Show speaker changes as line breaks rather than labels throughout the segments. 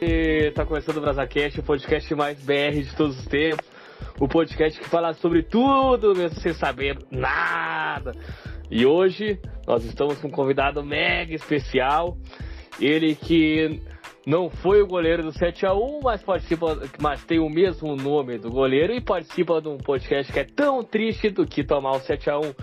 E tá começando o BrasaCast, o podcast mais BR de todos os tempos. O podcast que fala sobre tudo, mesmo sem saber nada. E hoje nós estamos com um convidado mega especial. Ele que não foi o goleiro do 7x1, mas participa, mas tem o mesmo nome do goleiro e participa de um podcast que é tão triste do que tomar o 7x1.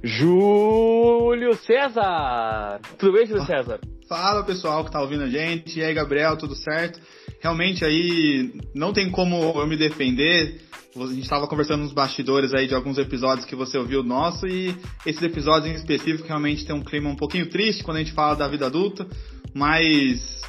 Júlio César! Tudo bem, Júlio César?
Fala pessoal que tá ouvindo a gente. E aí, Gabriel, tudo certo? Realmente aí não tem como eu me defender. A gente estava conversando nos bastidores aí de alguns episódios que você ouviu nosso e esses episódios em específico realmente tem um clima um pouquinho triste quando a gente fala da vida adulta, mas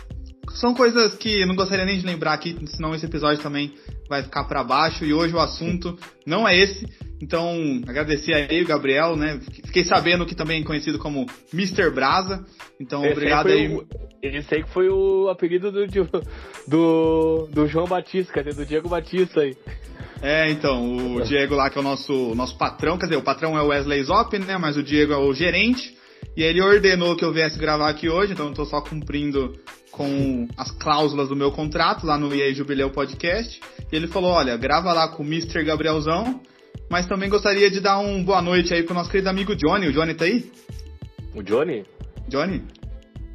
são coisas que não gostaria nem de lembrar aqui, senão esse episódio também vai ficar para baixo. E hoje o assunto não é esse. Então, agradecer aí o Gabriel, né? Fiquei sabendo que também é conhecido como Mr. Brasa. Então, esse obrigado aí.
O, esse aí que foi o apelido do, do, do João Batista? Do Diego Batista aí.
É, então, o Diego lá que é o nosso, nosso patrão, quer dizer, o patrão é o Wesley Zop, né? Mas o Diego é o gerente. E ele ordenou que eu viesse gravar aqui hoje, então eu tô só cumprindo com as cláusulas do meu contrato lá no EA Jubileu Podcast. E ele falou: olha, grava lá com o Mr. Gabrielzão, mas também gostaria de dar um boa noite aí pro nosso querido amigo Johnny. O Johnny tá aí?
O Johnny?
Johnny?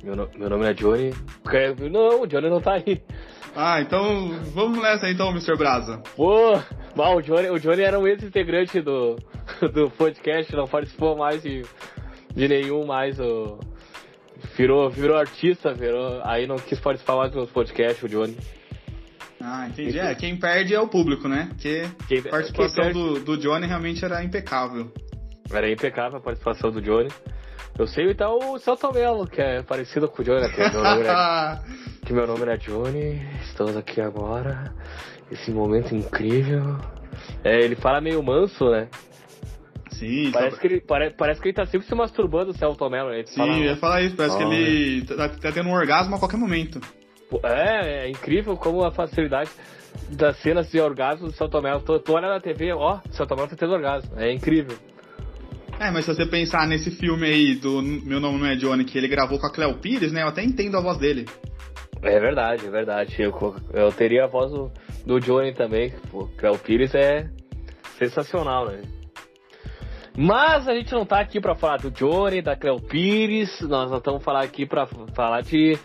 Meu, no, meu nome é Johnny. Não, o Johnny não tá aí.
Ah, então vamos nessa então, Mr. Brasa.
Pô, o Johnny, o Johnny era um ex-integrante do, do podcast, não participou mais de, de nenhum mais. O, virou, virou artista, virou, aí não quis participar mais dos podcasts, o Johnny.
Ah, entendi. É, quem perde é o público, né? Porque quem, a participação perde... do, do Johnny realmente era impecável.
Era impecável a participação do Johnny. Eu sei então o Celto Melo, que é parecido com o Johnny, né? que, meu nome era, que meu nome era Johnny. Estamos aqui agora. Esse momento incrível. É, ele fala meio manso, né?
Sim,
parece, que ele, pare, parece que ele tá sempre se masturbando, o Celto Mello.
Sim, eu ia falar isso, parece oh, que ele tá, tá, tendo um orgasmo a qualquer momento.
É, é incrível como a facilidade das cenas de orgasmo do Celto Mello. Tô, tô olhando na TV, ó, o Celto Mello tá tendo orgasmo. É incrível.
É, mas se você pensar nesse filme aí do Meu Nome Não É Johnny, que ele gravou com a Cleo Pires, né? Eu até entendo a voz dele.
É verdade, é verdade. Eu, eu teria a voz do, do Johnny também. O Cleo Pires é sensacional, né? Mas a gente não tá aqui para falar do Johnny, da Cleo Pires, nós estamos falar aqui para falar de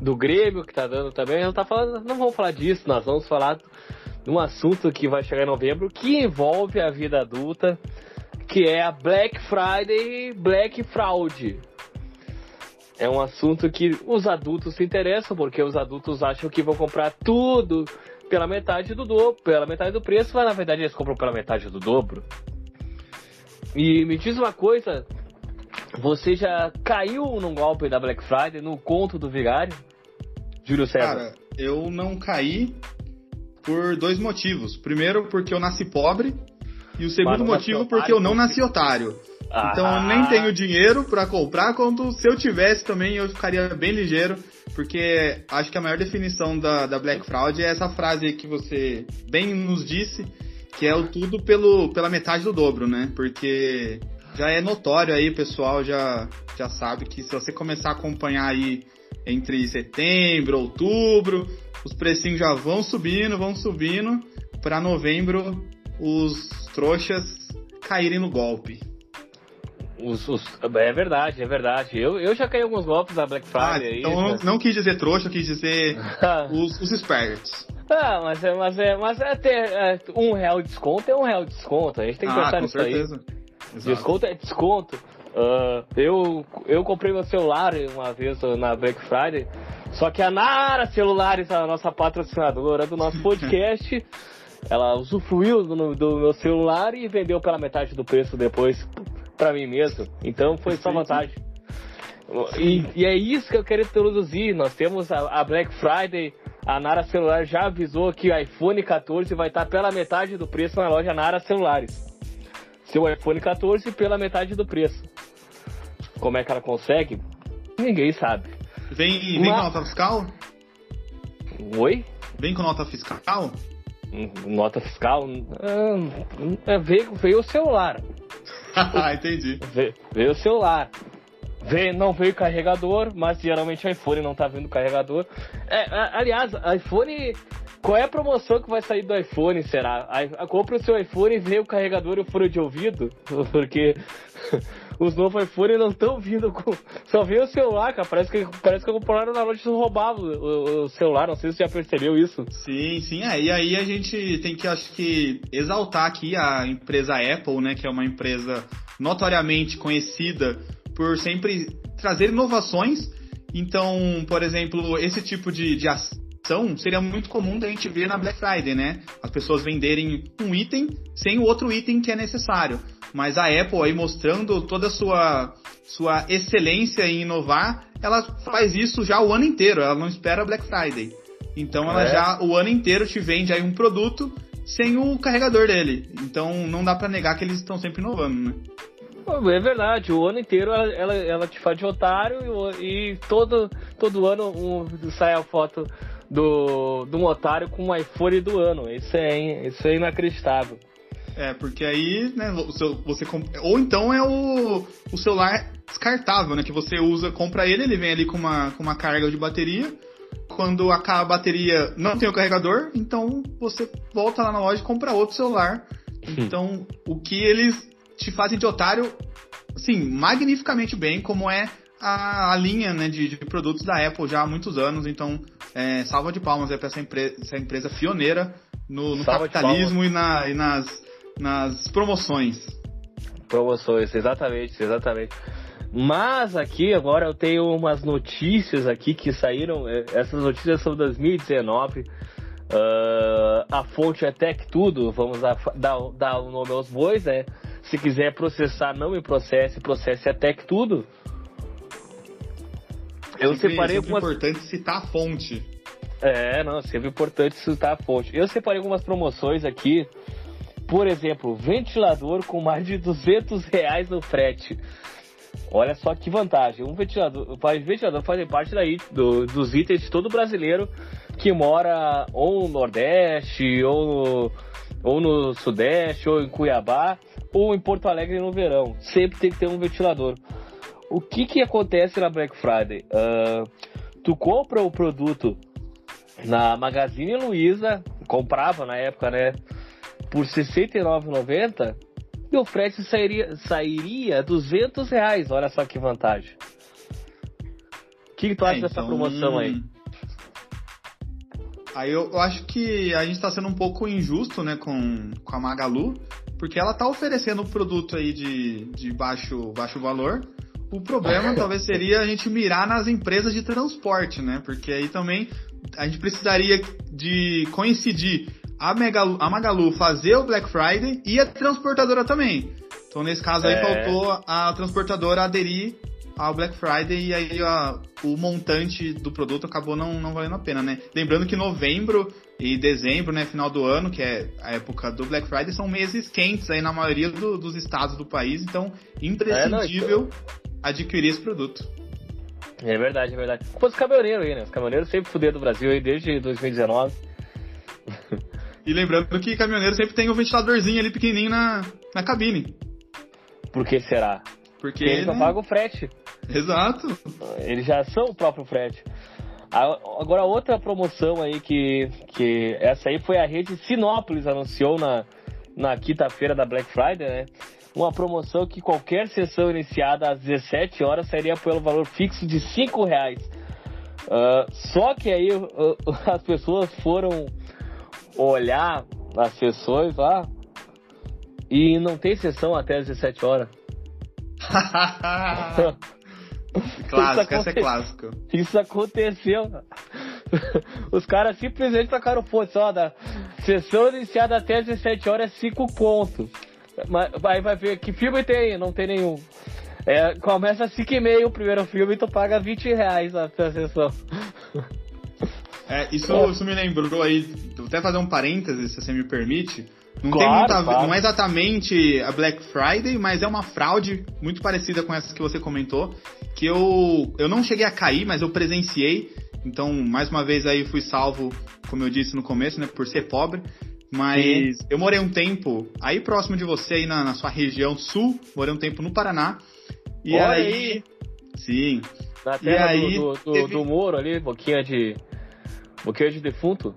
do Grêmio que tá dando também. Não tá falando, não vamos falar disso, nós vamos falar de um assunto que vai chegar em novembro que envolve a vida adulta, que é a Black Friday Black Fraud. É um assunto que os adultos se interessam, porque os adultos acham que vão comprar tudo pela metade do dobro, pela metade do preço, mas na verdade eles compram pela metade do dobro. E me diz uma coisa, você já caiu num golpe da Black Friday, no conto do vigário? Júlio César. Cara,
eu não caí por dois motivos. Primeiro, porque eu nasci pobre. E o segundo motivo, porque eu não nasci otário. Ah. Então eu nem tenho dinheiro para comprar, quando se eu tivesse também eu ficaria bem ligeiro. Porque acho que a maior definição da, da Black Fraud é essa frase que você bem nos disse, que é o tudo pelo, pela metade do dobro, né? Porque já é notório aí, o pessoal já, já sabe que se você começar a acompanhar aí entre setembro, outubro, os precinhos já vão subindo, vão subindo, para novembro os trouxas caírem no golpe.
Os, os, é verdade, é verdade. Eu, eu já caí alguns golpes da Black Friday. Ah,
então aí, não, não, quis dizer trouxa, quis dizer os, os espertos.
Ah, mas é, mas é, mas é ter é, um real de desconto é um real de desconto. A gente tem que ah, pensar nisso certeza. aí. Exato. Desconto é desconto. Uh, eu, eu comprei meu celular uma vez na Black Friday, só que a Nara Celulares, a nossa patrocinadora do nosso podcast, ela usufruiu do, do, meu celular e vendeu pela metade do preço depois para mim mesmo. Então foi só vantagem. E, e, é isso que eu quero introduzir. Nós temos a, a Black Friday a Nara Celular já avisou que o iPhone 14 vai estar pela metade do preço na loja Nara Celulares. Seu iPhone 14 pela metade do preço. Como é que ela consegue? Ninguém sabe.
Vem, vem com nota fiscal?
Oi?
Vem com nota fiscal?
Hum, nota fiscal? Ah, veio, veio o celular.
Ah, entendi.
Veio, veio o celular. Vem, não veio carregador, mas geralmente o iPhone não tá vindo carregador. É, aliás, iPhone. Qual é a promoção que vai sair do iPhone, será? Compre o seu iPhone e vê o carregador e o furo de ouvido, porque os novos iPhone não estão vindo com. Só vem o celular, cara. Parece que, parece que compraram na loja e roubavam o, o, celular. Não sei se você já percebeu isso.
Sim, sim. É, e aí a gente tem que, acho que, exaltar aqui a empresa Apple, né? Que é uma empresa notoriamente conhecida por sempre trazer inovações. Então, por exemplo, esse tipo de, de ação seria muito comum da gente ver na Black Friday, né? As pessoas venderem um item sem o outro item que é necessário. Mas a Apple aí mostrando toda a sua, sua excelência em inovar, ela faz isso já o ano inteiro, ela não espera Black Friday. Então ela é. já o ano inteiro te vende aí um produto sem o carregador dele. Então não dá para negar que eles estão sempre inovando, né?
É verdade, o ano inteiro ela, ela, ela te faz de otário e, e, todo, todo ano um, sai a foto do, do um otário com um iPhone do ano. Isso é, isso é inacreditável.
É, porque aí, né, você ou então é o, o celular descartável, né, que você usa, compra ele, ele vem ali com uma, com uma carga de bateria. Quando acaba a bateria, não tem o carregador, então você volta lá na loja e compra outro celular. Então, o que eles te fazem de otário, assim, magnificamente bem, como é a, a linha né, de, de, produtos da Apple já há muitos anos. Então, é, salva de palmas é para essa, empre essa empresa pioneira no, no capitalismo e, na, e nas nas promoções.
Promoções, exatamente, exatamente. Mas aqui agora eu tenho umas notícias aqui que saíram. É, essas notícias são 2019. Uh, a fonte é Tech Tudo. Vamos dar, dar, dar o nome aos bois, né? Se quiser processar, não me processe, processe a Tech Tudo.
Eu sempre, separei sempre algumas... importante citar a fonte.
É, não, sempre importante citar a fonte. Eu separei algumas promoções aqui por exemplo, ventilador com mais de 200 reais no frete. Olha só que vantagem. Um ventilador, o ventilador faz parte daí do, dos itens de todo brasileiro que mora ou no Nordeste, ou no, ou no Sudeste, ou em Cuiabá, ou em Porto Alegre no verão. Sempre tem que ter um ventilador. O que que acontece na Black Friday? Uh, tu compra o produto na Magazine Luiza, comprava na época, né? por R$ 69,90 e o frete sairia, sairia 200 reais. Olha só que vantagem. O que, que tu acha é, então... dessa promoção aí?
Aí eu, eu, acho que a gente está sendo um pouco injusto né, com, com a Magalu, porque ela está oferecendo um produto aí de, de baixo, baixo valor. O problema talvez seria a gente mirar nas empresas de transporte, né? Porque aí também a gente precisaria de coincidir a, Megalu, a Magalu fazer o Black Friday e a transportadora também. Então, nesse caso aí, é. faltou a transportadora aderir ao Black Friday e aí a, o montante do produto acabou não, não valendo a pena, né? Lembrando que novembro e dezembro, né, final do ano, que é a época do Black Friday, são meses quentes aí na maioria do, dos estados do país, então imprescindível é, não, adquirir esse produto.
É verdade, é verdade. Pô, os caminhoneiros aí, né? Os caminhoneiros sempre fuderam do Brasil aí desde 2019.
E lembrando que caminhoneiro sempre tem um ventiladorzinho ali pequenininho na, na cabine.
Por que será?
Porque,
eles não pagam o frete.
Exato.
Eles já são o próprio frete. Agora, outra promoção aí que, que essa aí foi a rede Sinópolis anunciou na, na quinta-feira da Black Friday, né? Uma promoção que qualquer sessão iniciada às 17 horas sairia pelo valor fixo de 5 reais. Uh, só que aí uh, as pessoas foram olhar as sessões lá e não tem sessão até as 17 horas.
clássico, essa é clássico.
Isso aconteceu. Os caras simplesmente tacaram foda só da sessão iniciada até as 17 horas, 5 contos. Aí vai ver que filme tem, não tem nenhum. É, começa às 5 e meia o primeiro filme e tu paga 20 reais a sessão.
É, isso, isso me lembrou aí, vou até fazer um parênteses, se você me permite. Não, claro, tem muita, claro. não é exatamente a Black Friday, mas é uma fraude muito parecida com essa que você comentou, que eu, eu não cheguei a cair, mas eu presenciei. Então, mais uma vez aí fui salvo, como eu disse no começo, né, por ser pobre. Mas Sim. eu morei um tempo aí próximo de você, aí na, na, sua região sul, morei um tempo no Paraná. E Oi. aí Sim.
Na terra aí, do, do, teve... do, Moro ali, boquinha de. Boquinha de defunto.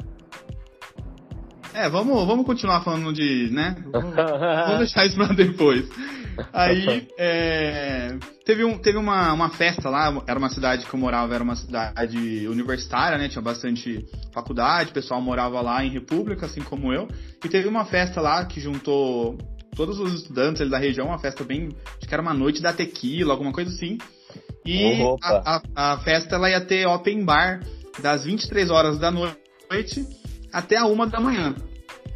É, vamos, vamos continuar falando de. né? Vamos, vamos deixar isso pra depois. Aí, é, teve, um, teve uma, uma festa lá, era uma cidade que eu morava, era uma cidade universitária, né? Tinha bastante faculdade, o pessoal morava lá em República, assim como eu. E teve uma festa lá que juntou todos os estudantes ali da região, uma festa bem. Acho que era uma noite da tequila, alguma coisa assim. E a, a, a, festa ela ia ter open bar das 23 horas da noite até a uma da manhã.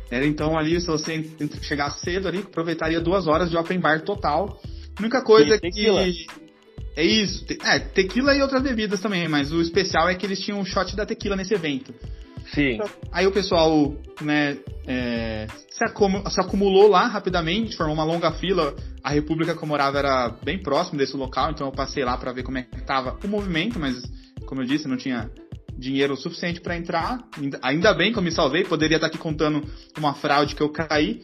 Era então ali, se você chegar cedo ali, aproveitaria duas horas de open bar total. A única coisa e que. É isso. É, tequila e outras bebidas também, mas o especial é que eles tinham um shot da tequila nesse evento.
Sim.
Aí o pessoal, né, é, se, acum... se, acumulou lá rapidamente, formou uma longa fila. A República que eu morava era bem próximo desse local, então eu passei lá para ver como é que tava o movimento, mas como eu disse, não tinha dinheiro suficiente para entrar. Ainda bem que eu me salvei, poderia estar aqui contando uma fraude que eu caí.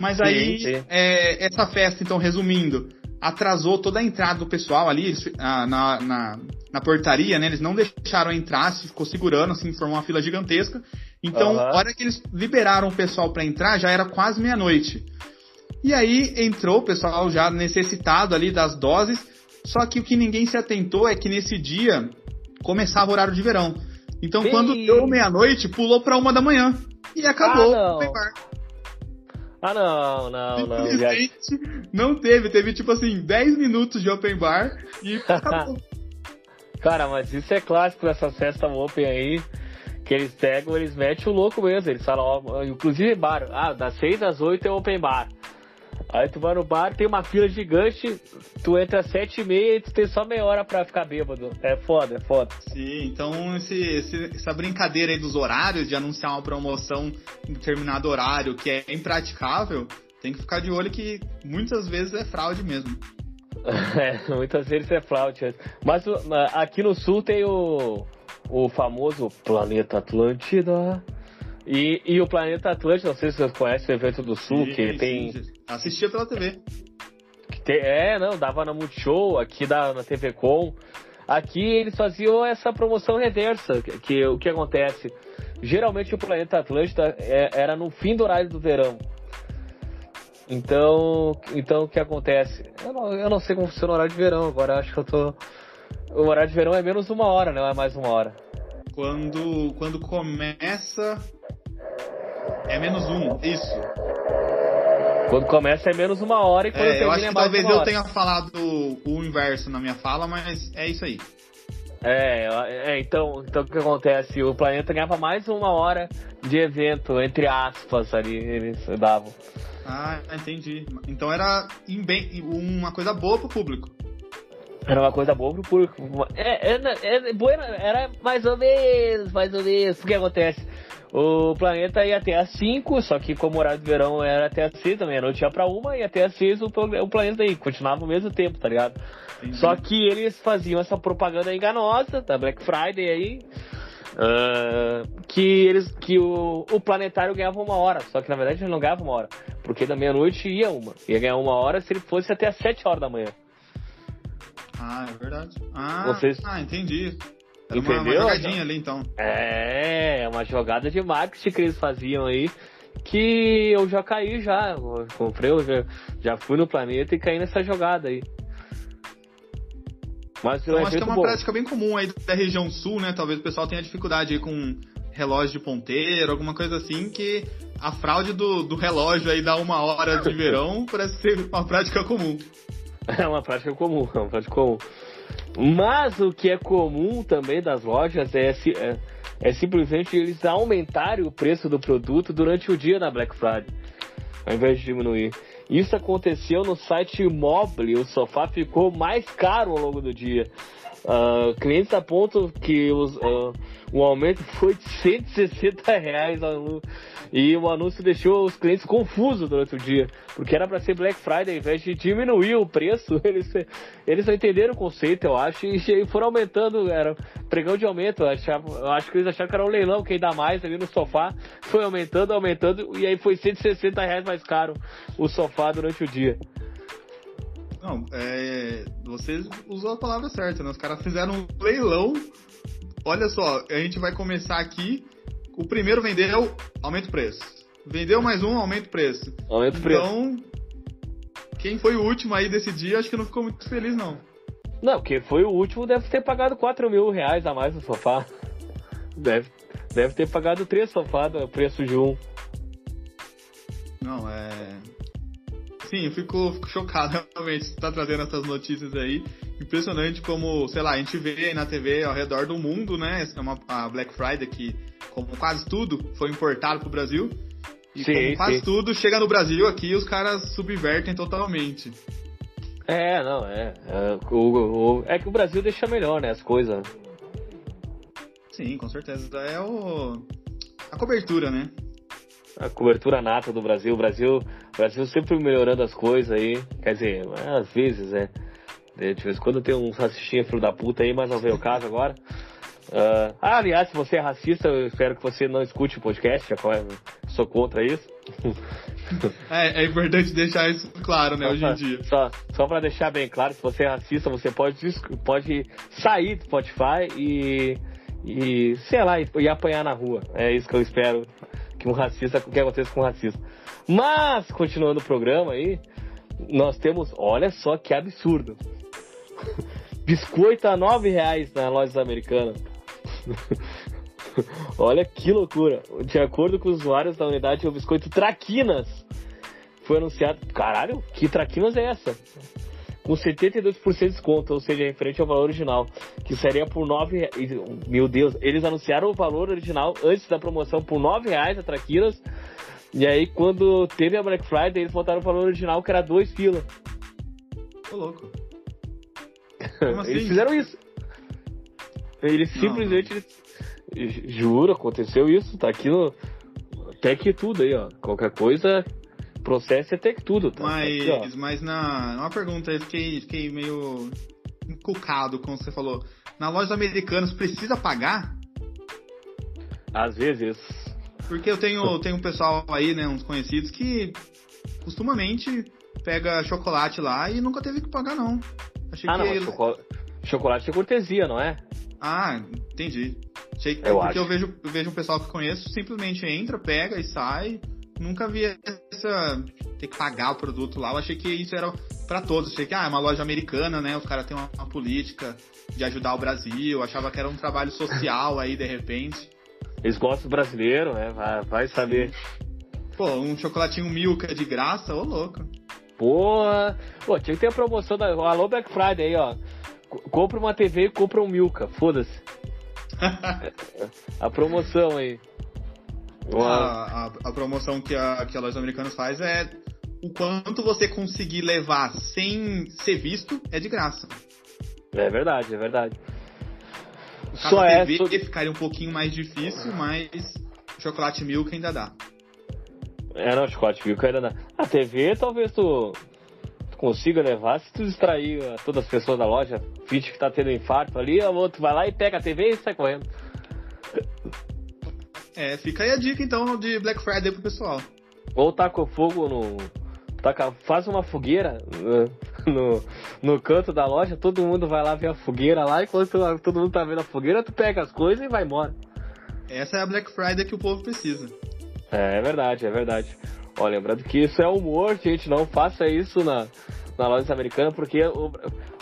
Mas aí, sim, sim. É, essa festa, então, resumindo, atrasou toda a entrada do pessoal ali na, na, na portaria, né? Eles não deixaram entrar, se ficou segurando, assim, formou uma fila gigantesca. Então, uhum. a hora que eles liberaram o pessoal para entrar, já era quase meia-noite. E aí entrou o pessoal já necessitado ali das doses. Só que o que ninguém se atentou é que nesse dia começava o horário de verão. Então, Bem... quando deu meia-noite, pulou para uma da manhã. E acabou ah,
o open bar. Ah, não, não, não.
Não teve, teve tipo assim, 10 minutos de open bar e acabou.
Cara, mas isso é clássico dessa festa open aí. Que eles pegam, eles metem o louco mesmo. Eles falam, ó, inclusive bar. Ah, das 6 às 8 é open bar. Aí tu vai no bar, tem uma fila gigante, tu entra às sete e meia e tu tem só meia hora pra ficar bêbado. É foda, é foda.
Sim, então esse, esse, essa brincadeira aí dos horários, de anunciar uma promoção em determinado horário que é impraticável, tem que ficar de olho que muitas vezes é fraude mesmo.
é, muitas vezes é fraude. Mas aqui no sul tem o, o famoso Planeta Atlântida. E, e o Planeta Atlântico, não sei se vocês conhecem o evento do Sul, sim, que tem. Sim,
Assistia pela TV.
Que tem, é, não, dava na Multishow, aqui da, na TV Com. Aqui eles faziam essa promoção reversa, que, que o que acontece? Geralmente o Planeta Atlântida é, era no fim do horário do verão. Então, então o que acontece? Eu não, eu não sei como funciona o horário de verão, agora acho que eu tô. O horário de verão é menos uma hora, não é mais uma hora.
Quando, quando começa é menos um, isso.
Quando começa é menos uma hora e quando é,
eu acho
é
que
mais
talvez eu
hora.
tenha falado o inverso na minha fala, mas é isso aí.
É, é, então, então o que acontece? O planeta ganhava mais uma hora de evento, entre aspas, ali, eles davam.
Ah, entendi. Então era bem, uma coisa boa pro público.
Era uma coisa boa pro público. É, é, é, é era mais ou menos, mais ou menos. O que acontece? O planeta ia até às 5, só que como o horário de verão era até às 6, também a noite ia pra uma e até às 6 o, o planeta aí, continuava o mesmo tempo, tá ligado? Entendi. Só que eles faziam essa propaganda enganosa da Black Friday aí. Uh, que eles que o, o planetário ganhava uma hora, só que na verdade ele não ganhava uma hora, porque da meia-noite ia uma, ia ganhar uma hora se ele fosse até às 7 horas da manhã.
Ah, é verdade. Ah, Vocês... ah entendi. Era
Entendeu?
Uma, uma jogadinha ali, então.
É, é, uma jogada de marketing que eles faziam aí, que eu já caí já. Eu comprei, eu já, já fui no planeta e caí nessa jogada aí.
Mas então, acho que é uma bom. prática bem comum aí da região sul, né? Talvez o pessoal tenha dificuldade aí com relógio de ponteiro, alguma coisa assim, que a fraude do, do relógio aí dá uma hora de verão parece ser uma prática comum.
É uma prática comum, é uma prática comum. Mas o que é comum também das lojas é, é, é simplesmente eles aumentarem o preço do produto durante o dia na Black Friday, ao invés de diminuir. Isso aconteceu no site Mobile, o sofá ficou mais caro ao longo do dia. Uh, clientes apontam que os, uh, o aumento foi de 160 reais e o anúncio deixou os clientes confusos durante o dia, porque era para ser Black Friday, ao invés de diminuir o preço, eles, eles não entenderam o conceito, eu acho, e foram aumentando, era pregão de aumento, eu, achava, eu acho que eles acharam que era um leilão, quem dá mais ali no sofá, foi aumentando, aumentando, e aí foi 160 reais mais caro o sofá durante o dia.
Não, é, você usou a palavra certa, né? Os caras fizeram um leilão. Olha só, a gente vai começar aqui. O primeiro vendeu, aumenta o preço. Vendeu mais um, aumenta o preço.
Aumenta o preço.
Então, quem foi o último aí desse dia, acho que não ficou muito feliz, não.
Não, quem foi o último deve ter pagado 4 mil reais a mais no sofá. Deve, deve ter pagado três sofás o preço de um.
Não, é. Sim, eu fico, fico chocado realmente. Você tá trazendo essas notícias aí. Impressionante como, sei lá, a gente vê aí na TV ao redor do mundo, né? É uma, a Black Friday que, como quase tudo, foi importado pro Brasil. E sim, como quase sim. tudo chega no Brasil aqui, os caras subvertem totalmente.
É, não, é. É, o, o, é que o Brasil deixa melhor, né, as coisas.
Sim, com certeza. É o. a cobertura, né?
A cobertura nata do Brasil. O Brasil, o Brasil sempre melhorando as coisas aí. Quer dizer, às vezes, né? De vez em quando tem uns racistinhos filho da puta aí, mas não veio o caso agora. Uh, ah, aliás, se você é racista, eu espero que você não escute o podcast, já sou contra isso.
é, é importante deixar isso claro, né, só hoje pra, em dia.
Só, só pra deixar bem claro, se você é racista, você pode, pode sair do Spotify e, e sei lá, e, e apanhar na rua. É isso que eu espero que um racista, que aconteça com um racista. Mas, continuando o programa aí, nós temos, olha só que absurdo. Biscoito a nove reais na loja americana. olha que loucura. De acordo com os usuários da unidade, o biscoito Traquinas foi anunciado. Caralho, que Traquinas é essa? Com 72% de desconto, ou seja, referente ao valor original, que seria por 9 reais. Meu Deus, eles anunciaram o valor original antes da promoção por 9 reais a Traquinas. E aí, quando teve a Black Friday, eles botaram o valor original que era 2 pila.
Tô louco.
Assim? eles fizeram isso. Eles não, simplesmente. Não. Juro, aconteceu isso. Tá aqui no. Até que tudo aí, ó. Qualquer coisa, processo é ter tudo, tá?
Mas, Aqui, mas na uma pergunta, eu fiquei, fiquei meio encucado com você falou. Na loja americanas precisa pagar?
Às vezes.
Porque eu tenho, tenho um pessoal aí, né, uns conhecidos que costumamente pega chocolate lá e nunca teve que pagar não.
Achei ah, que não, chocolate é cortesia, não é?
Ah, entendi. Achei que, eu porque acho. eu vejo, eu vejo um pessoal que conheço simplesmente entra, pega e sai nunca vi essa. ter que pagar o produto lá. Eu achei que isso era para todos. Eu achei que ah, é uma loja americana, né? Os caras têm uma, uma, política de ajudar o Brasil. Eu achava que era um trabalho social aí, de repente.
Eles gostam do brasileiro, né? Vai, vai saber.
Pô, um chocolatinho Milka de graça, ô louco.
Porra! Pô, tinha que ter a promoção da. Alô Black Friday aí, ó. Compra uma TV e compra um Milka, foda-se. a promoção aí.
A, a, a, promoção que a, que a Lojas Americanas faz é o quanto você conseguir levar sem ser visto é de graça.
É verdade, é verdade.
Cada Só TV é. ficaria um pouquinho mais difícil, mas chocolate milk ainda dá.
É, não, chocolate milk ainda dá. A TV talvez tu, tu consiga levar se tu distrair uh, todas as pessoas da loja, finge que tá tendo infarto ali, o outro vai lá e pega a TV e sai correndo.
É, fica aí a dica então de Black Friday pro pessoal.
Ou taca fogo no. Taca, faz uma fogueira né, no, no canto da loja, todo mundo vai lá ver a fogueira lá, e quando todo mundo tá vendo a fogueira, tu pega as coisas e vai embora.
Essa é a Black Friday que o povo precisa.
É, é verdade, é verdade. Ó, lembrando que isso é humor, gente, não faça isso na, na loja americana, porque o,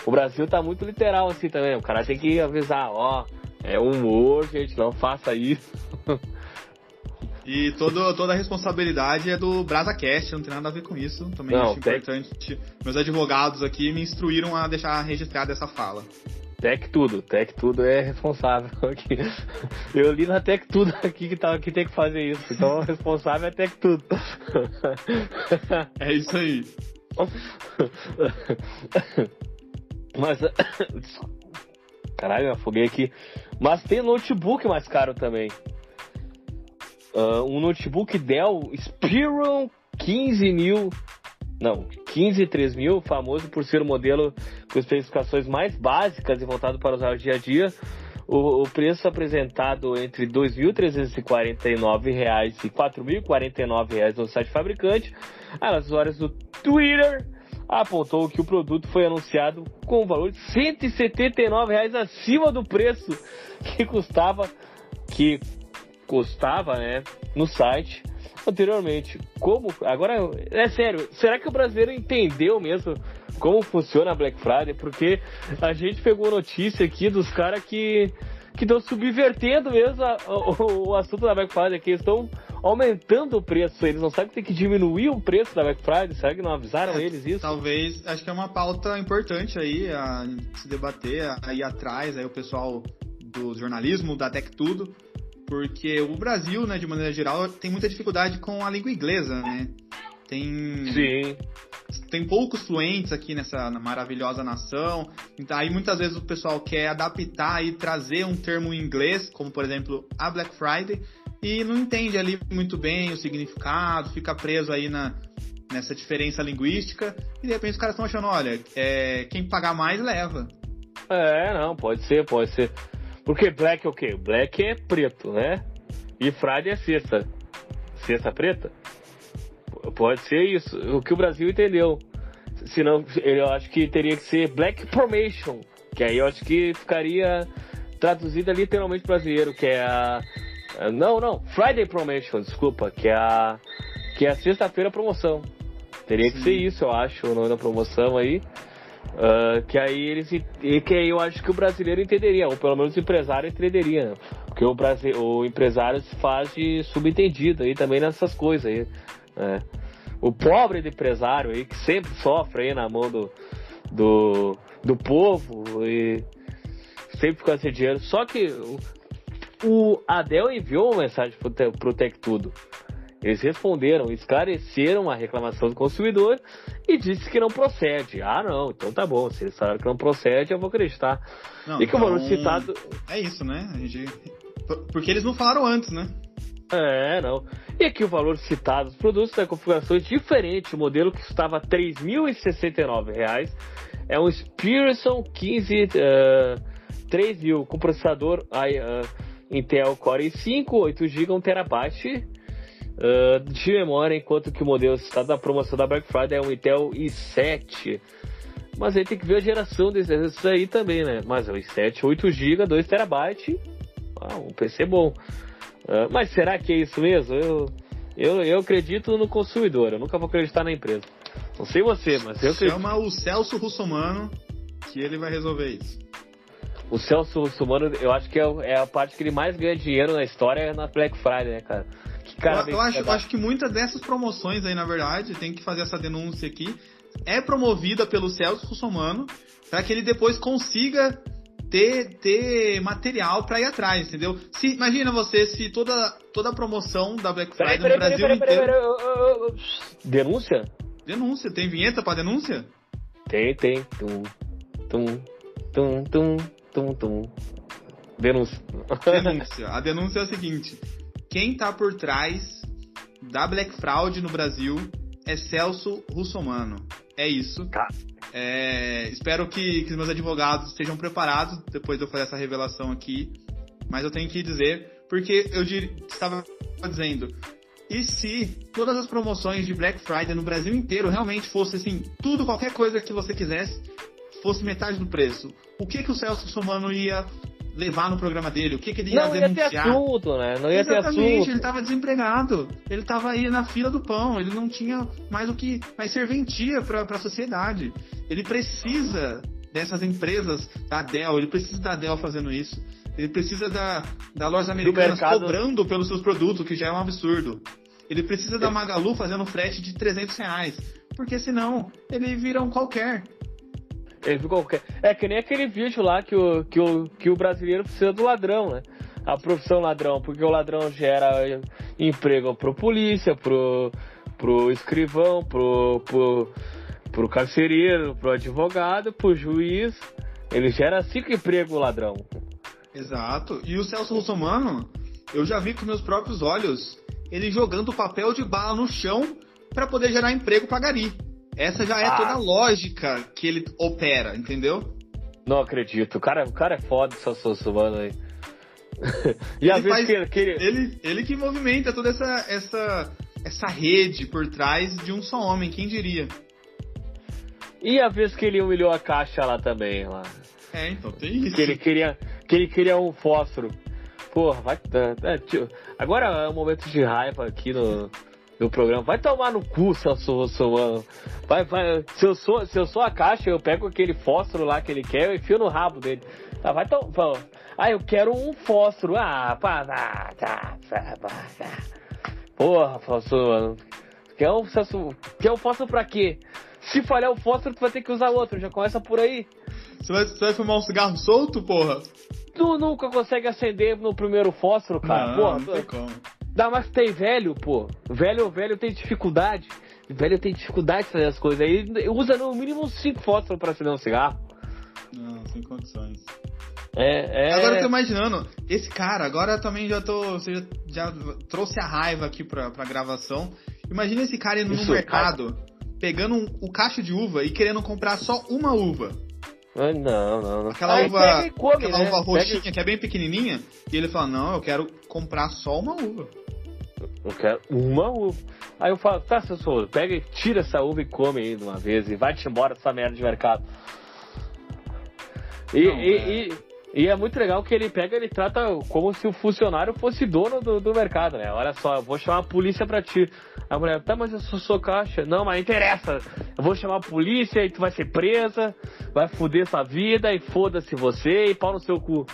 o Brasil tá muito literal assim também. O cara tem que avisar, ó, é humor, gente, não faça isso.
E todo, toda a responsabilidade é do BrasaCast, não tem nada a ver com isso. Também não, acho tem... importante. Meus advogados aqui me instruíram a deixar registrada essa fala.
Tech Tudo, Tech Tudo é responsável aqui. Eu li na Tech Tudo aqui que, tá, que tem que fazer isso. Então o responsável é Tech Tudo.
É isso aí.
Mas. Caralho, eu afoguei aqui. Mas tem notebook mais caro também. Uh, um notebook Dell Spiron 15 mil, não, 15 mil, famoso por ser o modelo com especificações mais básicas e voltado para usar o dia a dia. O, o preço apresentado entre R$ 2.349 e R$ 4.049 no site fabricante. As usuárias do Twitter apontou que o produto foi anunciado com um valor de 179 reais acima do preço que custava que custava, né, no site anteriormente. Como agora é sério, será que o brasileiro entendeu mesmo como funciona a Black Friday? Porque a gente pegou notícia aqui dos caras que que estão subvertendo mesmo a, o, o, assunto da Black Friday, que estão aumentando o preço. Eles não sabem que tem que diminuir o preço da Black Friday? Será que não avisaram é, eles isso?
Talvez, acho que é uma pauta importante aí a se debater, a ir atrás, aí o pessoal do jornalismo, da Tech Tudo, porque o Brasil, né, de maneira geral, tem muita dificuldade com a língua inglesa, né? Tem.
Sim.
Tem poucos fluentes aqui nessa maravilhosa nação. Então, aí muitas vezes o pessoal quer adaptar e trazer um termo em inglês, como por exemplo a Black Friday, e não entende ali muito bem o significado, fica preso aí na, nessa diferença linguística, e de repente os caras estão achando, olha, é, quem pagar mais leva.
É, não, pode ser, pode ser. Porque black é o quê? Black é preto, né? E Friday é sexta. Sexta preta? Pode ser isso. O que o Brasil entendeu. Senão, eu acho que teria que ser Black Formation. Que aí eu acho que ficaria traduzida literalmente brasileiro, que é a. Não, não, Friday Promotion, desculpa, que é a. Que é a sexta-feira promoção. Teria que Sim. ser isso, eu acho, o nome da promoção aí. Uh, que aí eles que aí eu acho que o brasileiro entenderia, ou pelo menos o empresário entenderia. Porque o, Brasil, o empresário se faz de subentendido aí também nessas coisas aí. Né? O pobre do empresário aí que sempre sofre aí na mão do, do, do povo e sempre fica sem dinheiro. Só que o, Adel enviou uma mensagem pro, pro Tech Tudo. Eles responderam, esclareceram a reclamação do consumidor e disse que não procede. Ah, não, então tá bom. Se eles falaram que não procede, eu vou acreditar. Não, e que então... o valor citado.
É isso, né? Gente... Porque eles não falaram antes, né?
É, não. E aqui o valor citado dos produtos da configuração é diferente. O modelo que estava R$ 3.069 é um Spirison 15 uh, 3000 com processador uh, Intel Core i5, 8 GB, 1 TB uh, de memória, enquanto que o modelo citado na promoção da Black Friday é um Intel i7. Mas aí tem que ver a geração desses aí também, né? Mas é o i7, 8 GB, 2 TB, ah, um PC bom. Uh, mas será que é isso mesmo? Eu, eu, eu acredito no consumidor, eu nunca vou acreditar na empresa. Não sei você, mas eu acredito.
Chama o Celso Russomano que ele vai resolver isso.
O Celso Russomano, eu acho que é, é a parte que ele mais ganha dinheiro na história é na Black Friday, né, cara?
Cara, eu, eu acho, eu acho que muitas dessas promoções aí, na verdade, tem que fazer essa denúncia aqui, é promovida pelo Celso Russomano para que ele depois consiga ter, ter material para ir atrás, entendeu? Se, imagina você se toda, toda a promoção da Black Friday peraí, peraí, no Brasil peraí, inteiro...
Denúncia?
Denúncia. Tem vinheta para denúncia?
Tem, tem. Tum, tum, tum, tum, tum, tum. Denúncia.
Denúncia. A denúncia é a seguinte quem está por trás da Black Fraud no Brasil é Celso Russomano. É isso.
Tá.
É, espero que, que meus advogados estejam preparados depois de eu fazer essa revelação aqui. Mas eu tenho que dizer, porque eu estava dizendo, e se todas as promoções de Black Friday no Brasil inteiro realmente fosse assim, tudo, qualquer coisa que você quisesse, fosse metade do preço, o que, que o Celso Russomano ia levar no programa dele, o que, que ele ia
não
denunciar. Não ia
ter assunto, né? Não ia
Exatamente,
ter assunto.
ele estava desempregado. Ele estava aí na fila do pão, ele não tinha mais o que mais serventia para a sociedade. Ele precisa dessas empresas, da Dell, ele precisa da Dell fazendo isso. Ele precisa da, da lojas americanas cobrando pelos seus produtos, que já é um absurdo. Ele precisa da Magalu fazendo frete de 300 reais. Porque senão ele vira um qualquer.
Ficou. É que nem aquele vídeo lá que o, que o, que o brasileiro precisa do ladrão, né? A profissão ladrão, porque o ladrão gera emprego pro polícia, pro, pro escrivão, pro, pro, pro carcereiro, pro advogado, pro juiz. Ele gera cinco empregos ladrão.
Exato. E o Celso Russomano, eu já vi com meus próprios olhos ele jogando papel de bala no chão para poder gerar emprego pra Gari. Essa já é ah. toda a lógica que ele opera, entendeu?
Não acredito. O cara, o cara é foda, essa Sussumano aí.
e ele, faz, que, que ele... ele... ele que movimenta toda essa, essa, essa rede por trás de um só homem, quem diria?
E a vez que ele humilhou a caixa lá também, lá.
É, então tem isso.
Que ele queria, que ele queria um fósforo. Porra, vai. É, tio, agora é um momento de raiva aqui no, no programa. Vai tomar no cu, Celso Russomano. Vai, vai. Se eu, sou, se eu sou a caixa, eu pego aquele fósforo lá que ele quer e enfio no rabo dele. Tá, vai tomar. Ah, eu quero um fósforo. Ah, pá, tá, tá, tá. Porra, fósforo, Quer um, quer um fósforo pra quê? Se falhar o fósforo, tu vai ter que usar outro. Já começa por aí.
Você vai, você vai fumar um cigarro solto, porra?
Tu nunca consegue acender no primeiro fósforo, cara.
Não,
porra,
não tem como.
Dá que tem velho, pô. Velho, velho tem dificuldade. Velho tem dificuldade de fazer as coisas. Aí usa no mínimo cinco fósforos pra acender um cigarro.
Não, sem condições.
É, é...
Agora eu tô imaginando, esse cara, agora também já tô. Você já, já trouxe a raiva aqui pra, pra gravação. Imagina esse cara indo Isso, no mercado, cara. pegando um, o cacho de uva e querendo comprar só uma uva.
Não, não, não.
Aquela Aí uva, come, aquela né? uva roxinha pega... que é bem pequenininha. E ele fala, não, eu quero comprar só uma uva.
Eu quero uma uva. Aí eu falo, tá, seu senhor, pega e tira essa uva e come aí de uma vez e vai-te embora dessa merda de mercado. E, não, e, é... e, e, é muito legal que ele pega ele trata como se o funcionário fosse dono do, do mercado, né? Olha só, eu vou chamar a polícia pra ti. A mulher, tá, mas eu sou sua caixa. Não, mas interessa. Eu vou chamar a polícia e tu vai ser presa, vai foder sua vida e foda-se você e pau no seu cu.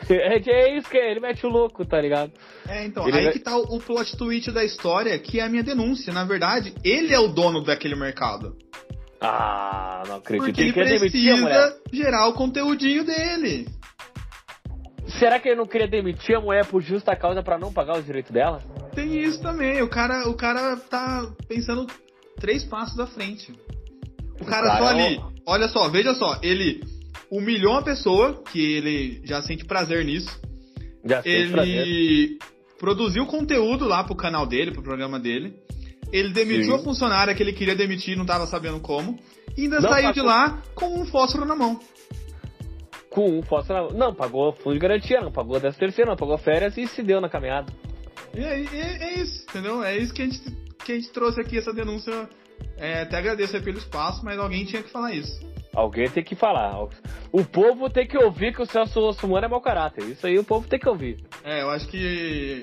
É, é isso que é, ele mete o louco, tá ligado?
É, então, ele aí vai... que tá o, o plot twist da história, que é a minha denúncia. Na verdade, ele é o dono daquele mercado.
Ah, não acredito.
Porque ele, ele precisa gerar o conteúdinho dele.
Será que ele não queria demitir a mulher por justa causa para não pagar os direitos dela?
Tem isso também. O cara, o cara tá pensando três passos à frente. O, o cara, cara, só ali, olha só, veja só, ele humilhou uma pessoa, que ele já sente prazer nisso.
Já sente
ele
prazer.
produziu conteúdo lá pro canal dele, pro programa dele. Ele demitiu Sim. a funcionária que ele queria demitir, não tava sabendo como. E ainda não saiu de lá com um fósforo na mão.
Com um fósforo na mão. Não, pagou fundo de garantia, não pagou décimo terceiro, não pagou férias e se deu na caminhada.
E é, é, é, isso, entendeu? É isso que a gente, que a gente trouxe aqui, essa denúncia. É, até agradeço pelo espaço, mas alguém tinha que falar isso.
Alguém tem que falar. O povo tem que ouvir que o Celso Ossumano é mau caráter. Isso aí o povo tem que ouvir.
É, eu acho que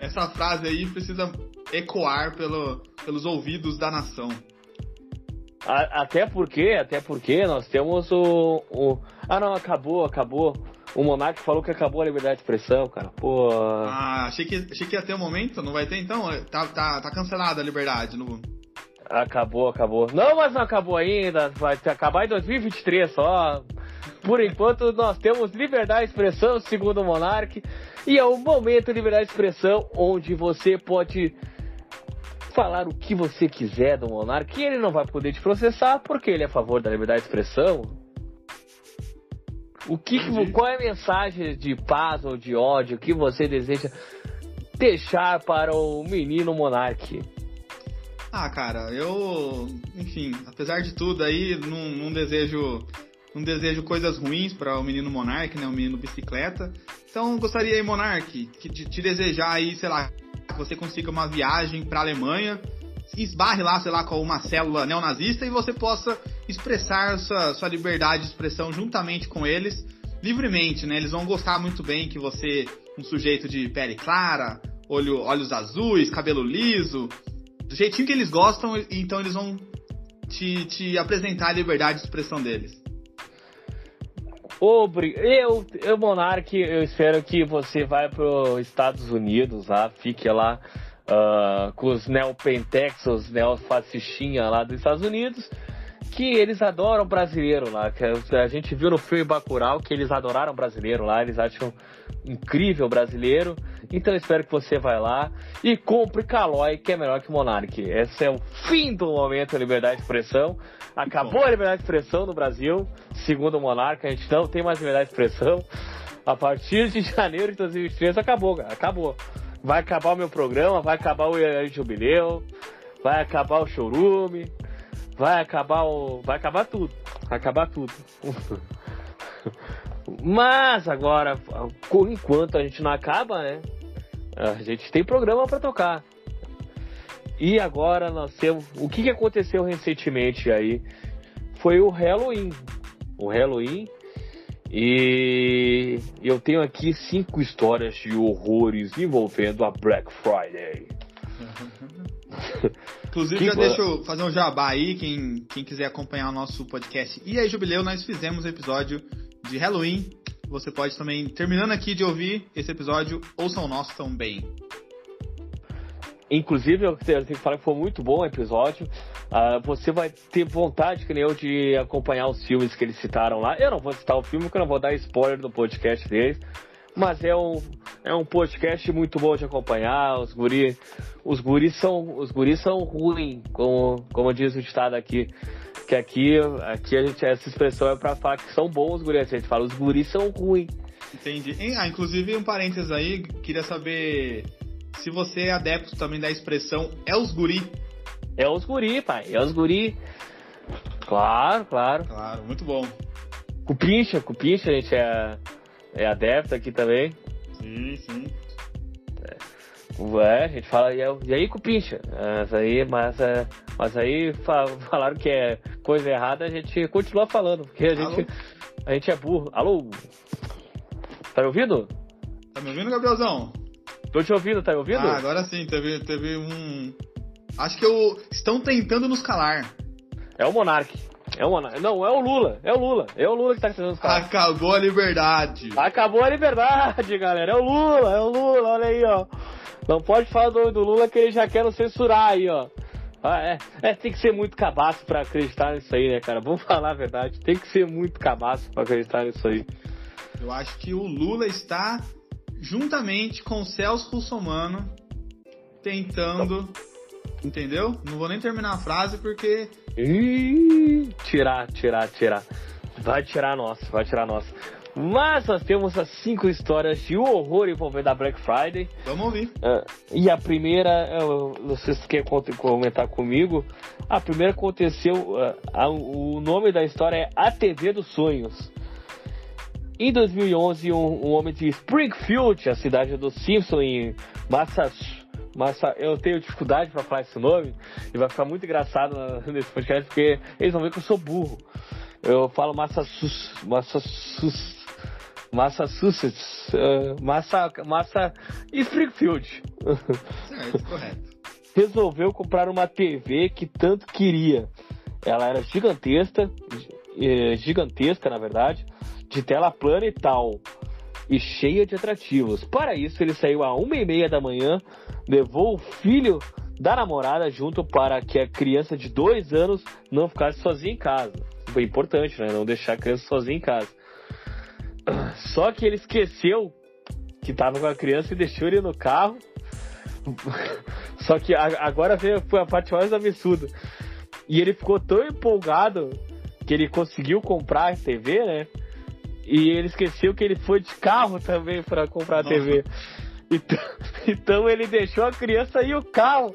essa frase aí precisa ecoar pelo, pelos ouvidos da nação.
A, até porque, até porque nós temos o, o. Ah não, acabou, acabou. O Monark falou que acabou a liberdade de expressão, cara. Pô.
Ah, achei que, achei que ia ter um momento, não vai ter então? Tá, tá, tá cancelada a liberdade no.
Acabou, acabou. Não, mas não acabou ainda. Vai acabar em 2023 só. Por enquanto, nós temos liberdade de expressão, segundo o Monark. E é o momento de liberdade de expressão onde você pode falar o que você quiser do Monark. E ele não vai poder te processar porque ele é a favor da liberdade de expressão. O que, qual é a mensagem de paz ou de ódio que você deseja deixar para o menino Monark?
Ah, cara, eu, enfim, apesar de tudo aí, não, não desejo não desejo coisas ruins para o menino Monark, né, o menino bicicleta. Então, gostaria aí, Monark, de te desejar aí, sei lá, que você consiga uma viagem para a Alemanha, esbarre lá, sei lá, com uma célula neonazista e você possa expressar sua, sua liberdade de expressão juntamente com eles, livremente, né? Eles vão gostar muito bem que você, um sujeito de pele clara, olho, olhos azuis, cabelo liso, do jeitinho que eles gostam, então eles vão te, te apresentar a liberdade de expressão deles.
Obri eu, eu, Monark, eu espero que você vá para os Estados Unidos, lá, fique lá uh, com os neopentex, os neofascistinha lá dos Estados Unidos, que eles adoram brasileiro lá. Que a gente viu no filme Bacurau que eles adoraram brasileiro lá, eles acham incrível brasileiro. Então eu espero que você vá lá e compre Calói, que é melhor que Monark. Esse é o fim do momento da liberdade de expressão. Acabou a liberdade de expressão no Brasil, segundo o Monarca, a gente não tem mais liberdade de expressão. A partir de janeiro de 2023 acabou, cara, acabou. Vai acabar o meu programa, vai acabar o jubileu, vai acabar o showroom, vai acabar o. Vai acabar tudo. Vai acabar tudo. Mas agora, enquanto a gente não acaba, né? A gente tem programa para tocar. E agora nós temos. O que, que aconteceu recentemente aí foi o Halloween. O Halloween. E eu tenho aqui cinco histórias de horrores envolvendo a Black Friday.
Inclusive, já deixa eu fazer um jabá aí, quem, quem quiser acompanhar o nosso podcast. E aí, Jubileu, nós fizemos episódio de Halloween. Você pode também, terminando aqui de ouvir esse episódio, ouça o nosso também.
Inclusive, eu tenho que falar que foi muito bom o episódio. Uh, você vai ter vontade, que nem eu, de acompanhar os filmes que eles citaram lá. Eu não vou citar o filme, porque eu não vou dar spoiler do podcast deles. Mas é um, é um podcast muito bom de acompanhar. Os guris, os guris são, os guris são ruins, como, como diz o ditado aqui. Que aqui, aqui a gente, essa expressão é pra falar que são bons os guris. A gente fala, os guris são ruins.
Entendi. Ah, inclusive, um parênteses aí, queria saber se você é adepto também da expressão é os guri.
É os guri, pai. É os guri. Claro, claro.
Claro, muito bom.
Cupincha, Cupincha, a gente é é adepto aqui também.
Sim, sim.
É, a gente fala, e aí, Cupincha? Mas aí, mas, é, mas aí falaram que é coisa errada, a gente continua falando, porque a gente, a gente é burro. Alô? Tá me ouvindo?
Tá me ouvindo, Gabrielzão?
Tô te ouvindo, tá me ouvindo? Ah,
agora sim, teve, teve um. Acho que eu... estão tentando nos calar.
É o Monark. É o Monark. Não, é o Lula. É o Lula. É o Lula que tá tentando os caras.
Acabou a liberdade.
Acabou a liberdade, galera. É o Lula, é o Lula. Olha aí, ó. Não pode falar do, do Lula que ele já quer nos censurar aí, ó. Ah, é, é, tem que ser muito cabaço pra acreditar nisso aí, né, cara? Vamos falar a verdade. Tem que ser muito cabaço pra acreditar nisso aí.
Eu acho que o Lula está, juntamente com o Celso Russomano, tentando. Entendeu? Não vou nem terminar a frase porque
Ih, tirar, tirar, tirar. Vai tirar a nossa, vai tirar nossa. Mas nós temos as cinco histórias de horror envolvendo a Black Friday.
Vamos ouvir.
Uh, e a primeira, uh, não sei se quer comentar comigo. A primeira aconteceu, uh, a, o nome da história é A TV dos Sonhos. Em 2011, um, um homem de Springfield, a cidade do Simpson, em Massachusetts, mas eu tenho dificuldade para falar esse nome e vai ficar muito engraçado nesse podcast porque eles vão ver que eu sou burro. Eu falo Massachusetts, Massachusetts, Massachusetts, uh, Massa, Massa Springfield.
Certo, correto.
Resolveu comprar uma TV que tanto queria. Ela era gigantesca, eh, gigantesca na verdade, de tela plana e tal e cheia de atrativos. Para isso, ele saiu a uma e meia da manhã, levou o filho da namorada junto para que a criança de dois anos não ficasse sozinha em casa. Foi importante, né? Não deixar a criança sozinha em casa. Só que ele esqueceu que estava com a criança e deixou ele no carro. Só que agora veio a parte mais absurda. E ele ficou tão empolgado que ele conseguiu comprar a TV, né? E ele esqueceu que ele foi de carro também para comprar a TV. Então, então ele deixou a criança e o carro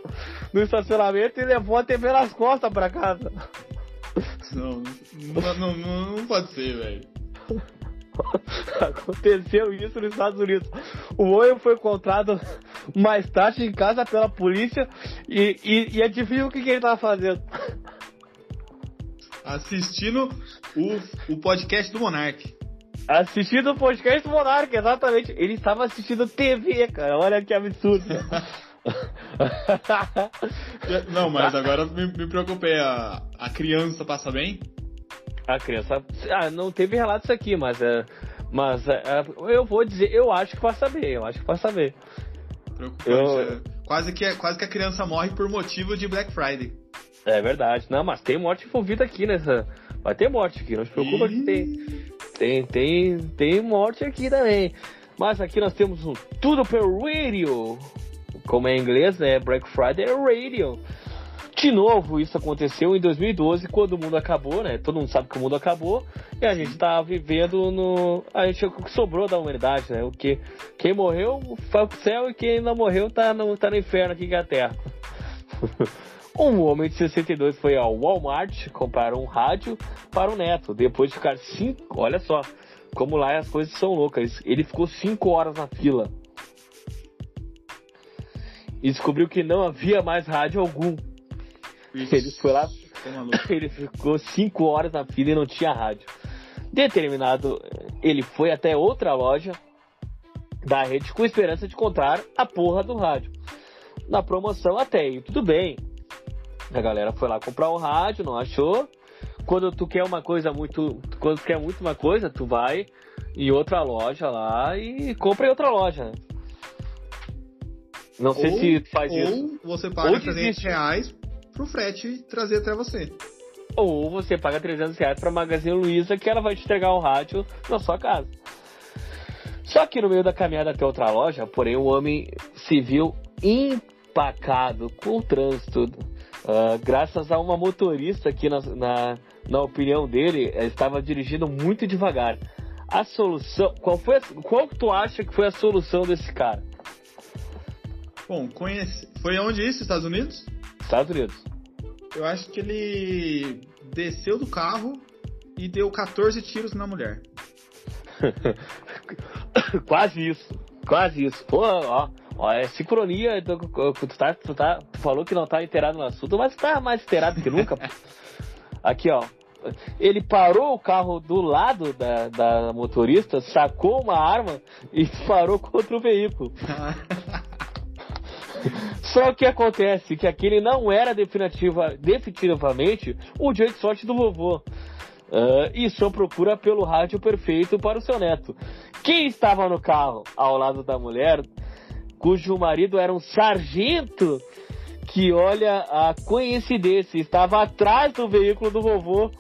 no estacionamento e levou a TV nas costas para casa.
Não, não, não, não pode ser, velho.
Aconteceu isso nos Estados Unidos. O homem foi encontrado mais tarde em casa pela polícia e, e, e adivinha o que, que ele tava fazendo?
Assistindo o, o podcast do Monark.
Assistindo o podcast do Monark, exatamente. Ele estava assistindo TV, cara. Olha que absurdo.
Não, mas agora me, me preocupei. A, a criança passa bem?
A criança. Ah, não teve relatos aqui, mas é. Mas é, é, eu vou dizer, eu acho que passa bem, eu acho que passa bem.
Eu... É, quase, que, quase que a criança morre por motivo de Black Friday.
É verdade. Não, mas tem morte envolvida aqui nessa. Vai ter morte aqui, não se preocupa que tem. Tem, tem, tem morte aqui também. Mas aqui nós temos um Tudo pelo Radio. Como é em inglês, né? Black Friday Radio. De novo, isso aconteceu em 2012, quando o mundo acabou, né? Todo mundo sabe que o mundo acabou. E a gente tá vivendo no. A gente o que sobrou da humanidade, né? O que quem morreu foi pro céu e quem não morreu tá no, tá no inferno aqui que é a terra. Um homem de 62 foi ao Walmart comprar um rádio para o neto, depois de ficar cinco. Olha só, como lá as coisas são loucas. Ele ficou cinco horas na fila e descobriu que não havia mais rádio algum. Ele foi lá, Ele ficou 5 horas na fila e não tinha rádio. Determinado, ele foi até outra loja da rede com esperança de encontrar a porra do rádio. Na promoção até aí, tudo bem. A galera foi lá comprar o rádio, não achou. Quando tu quer uma coisa muito. Quando tu quer muito uma coisa, tu vai em outra loja lá e compra em outra loja. Né? Não sei se faz
ou
isso.
Ou você paga ou 300 reais pro frete trazer até você.
Ou você paga 300 reais pra Magazine Luiza que ela vai te entregar o rádio na sua casa. Só que no meio da caminhada até outra loja, porém, o homem se viu empacado com o trânsito. Uh, graças a uma motorista que, na, na, na opinião dele, estava dirigindo muito devagar. A solução. Qual, foi a, qual tu acha que foi a solução desse cara?
Bom, conhece. Foi onde isso? Estados Unidos?
Estados Unidos.
Eu acho que ele desceu do carro e deu 14 tiros na mulher.
Quase isso. Quase isso. Pô, ó, ó é sincronia. Tu, tu, tá, tu, tá, tu falou que não tá inteirado no assunto, mas tá mais inteirado que nunca. Aqui, ó. Ele parou o carro do lado da, da motorista, sacou uma arma e parou contra o veículo. Só que acontece que aquele não era definitiva, definitivamente o dia de sorte do vovô. Uh, e só procura pelo rádio perfeito para o seu neto. Quem estava no carro ao lado da mulher, cujo marido era um sargento, que olha a coincidência, estava atrás do veículo do vovô,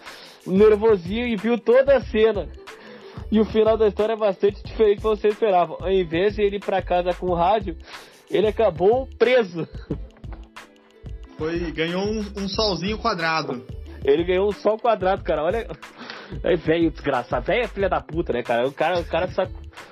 nervosinho, e viu toda a cena. E o final da história é bastante diferente do que você esperava. Ao invés de ele ir para casa com o rádio, ele acabou preso.
Foi, ganhou um, um solzinho quadrado.
Ele ganhou um sol quadrado, cara. Olha. É velho, desgraçado. Velho é filha da puta, né, cara? O cara, o cara, só,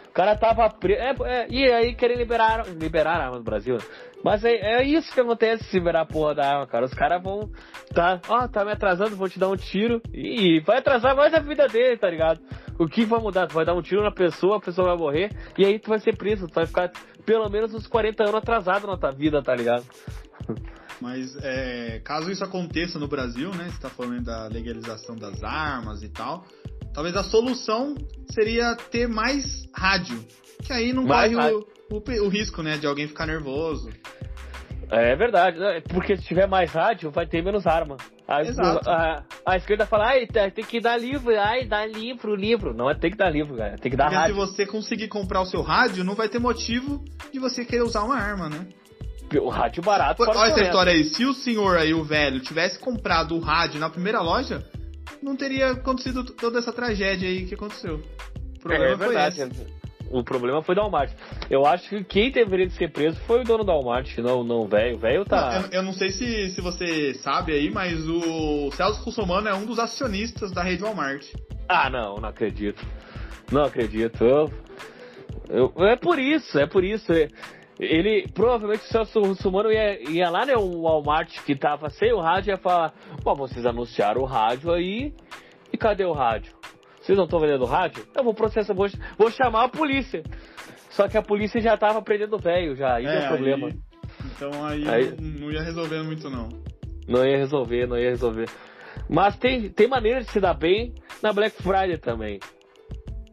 o cara tava preso. É, é, e aí querem liberar, liberar a arma no Brasil. Mas é, é, isso que acontece se liberar a porra da arma, cara. Os caras vão. Tá, ó, tá me atrasando, vou te dar um tiro. E vai atrasar mais a vida dele, tá ligado? O que vai mudar? Tu vai dar um tiro na pessoa, a pessoa vai morrer. E aí tu vai ser preso. Tu vai ficar pelo menos uns 40 anos atrasado na tua vida, tá ligado?
Mas é, caso isso aconteça no Brasil, né? Você tá falando da legalização das armas e tal. Talvez a solução seria ter mais rádio. Que aí não mais corre o, o, o, risco, né? De alguém ficar nervoso.
É verdade, né? porque se tiver mais rádio, vai ter menos arma. A,
Exato.
A, a, esquerda fala, ai, tem que dar livro, ai, dá livro, livro. Não é tem que dar livro, cara, tem que dar
porque
rádio.
se você conseguir comprar o seu rádio, não vai ter motivo de você querer usar uma arma, né?
O rádio barato.
Olha essa história aí, se o senhor aí, o velho, tivesse comprado o rádio na primeira loja, não teria acontecido toda essa tragédia aí que aconteceu.
O problema é, é verdade. Foi esse. O problema foi o Walmart. Eu acho que quem deveria ser preso foi o dono do Walmart, não não velho. O velho tá.
Eu, eu, não sei se, se você sabe aí, mas o Celso Russomano é um dos acionistas da rede Walmart.
Ah, não, não acredito. Não acredito. Eu, eu, é por isso, é por isso. Ele, provavelmente, o Celso Russomano ia, ia lá, né, o Walmart que tava sem o rádio, ia falar: Bom, vocês anunciaram o rádio aí, e cadê o rádio? Vocês não estão vendendo rádio? Eu vou processar, vou, vou chamar a polícia. Só que a polícia já tava prendendo o velho, já. Isso é, problema. Aí,
então aí, aí não ia resolver muito, não.
Não ia resolver, não ia resolver. Mas tem, tem maneira de se dar bem na Black Friday também.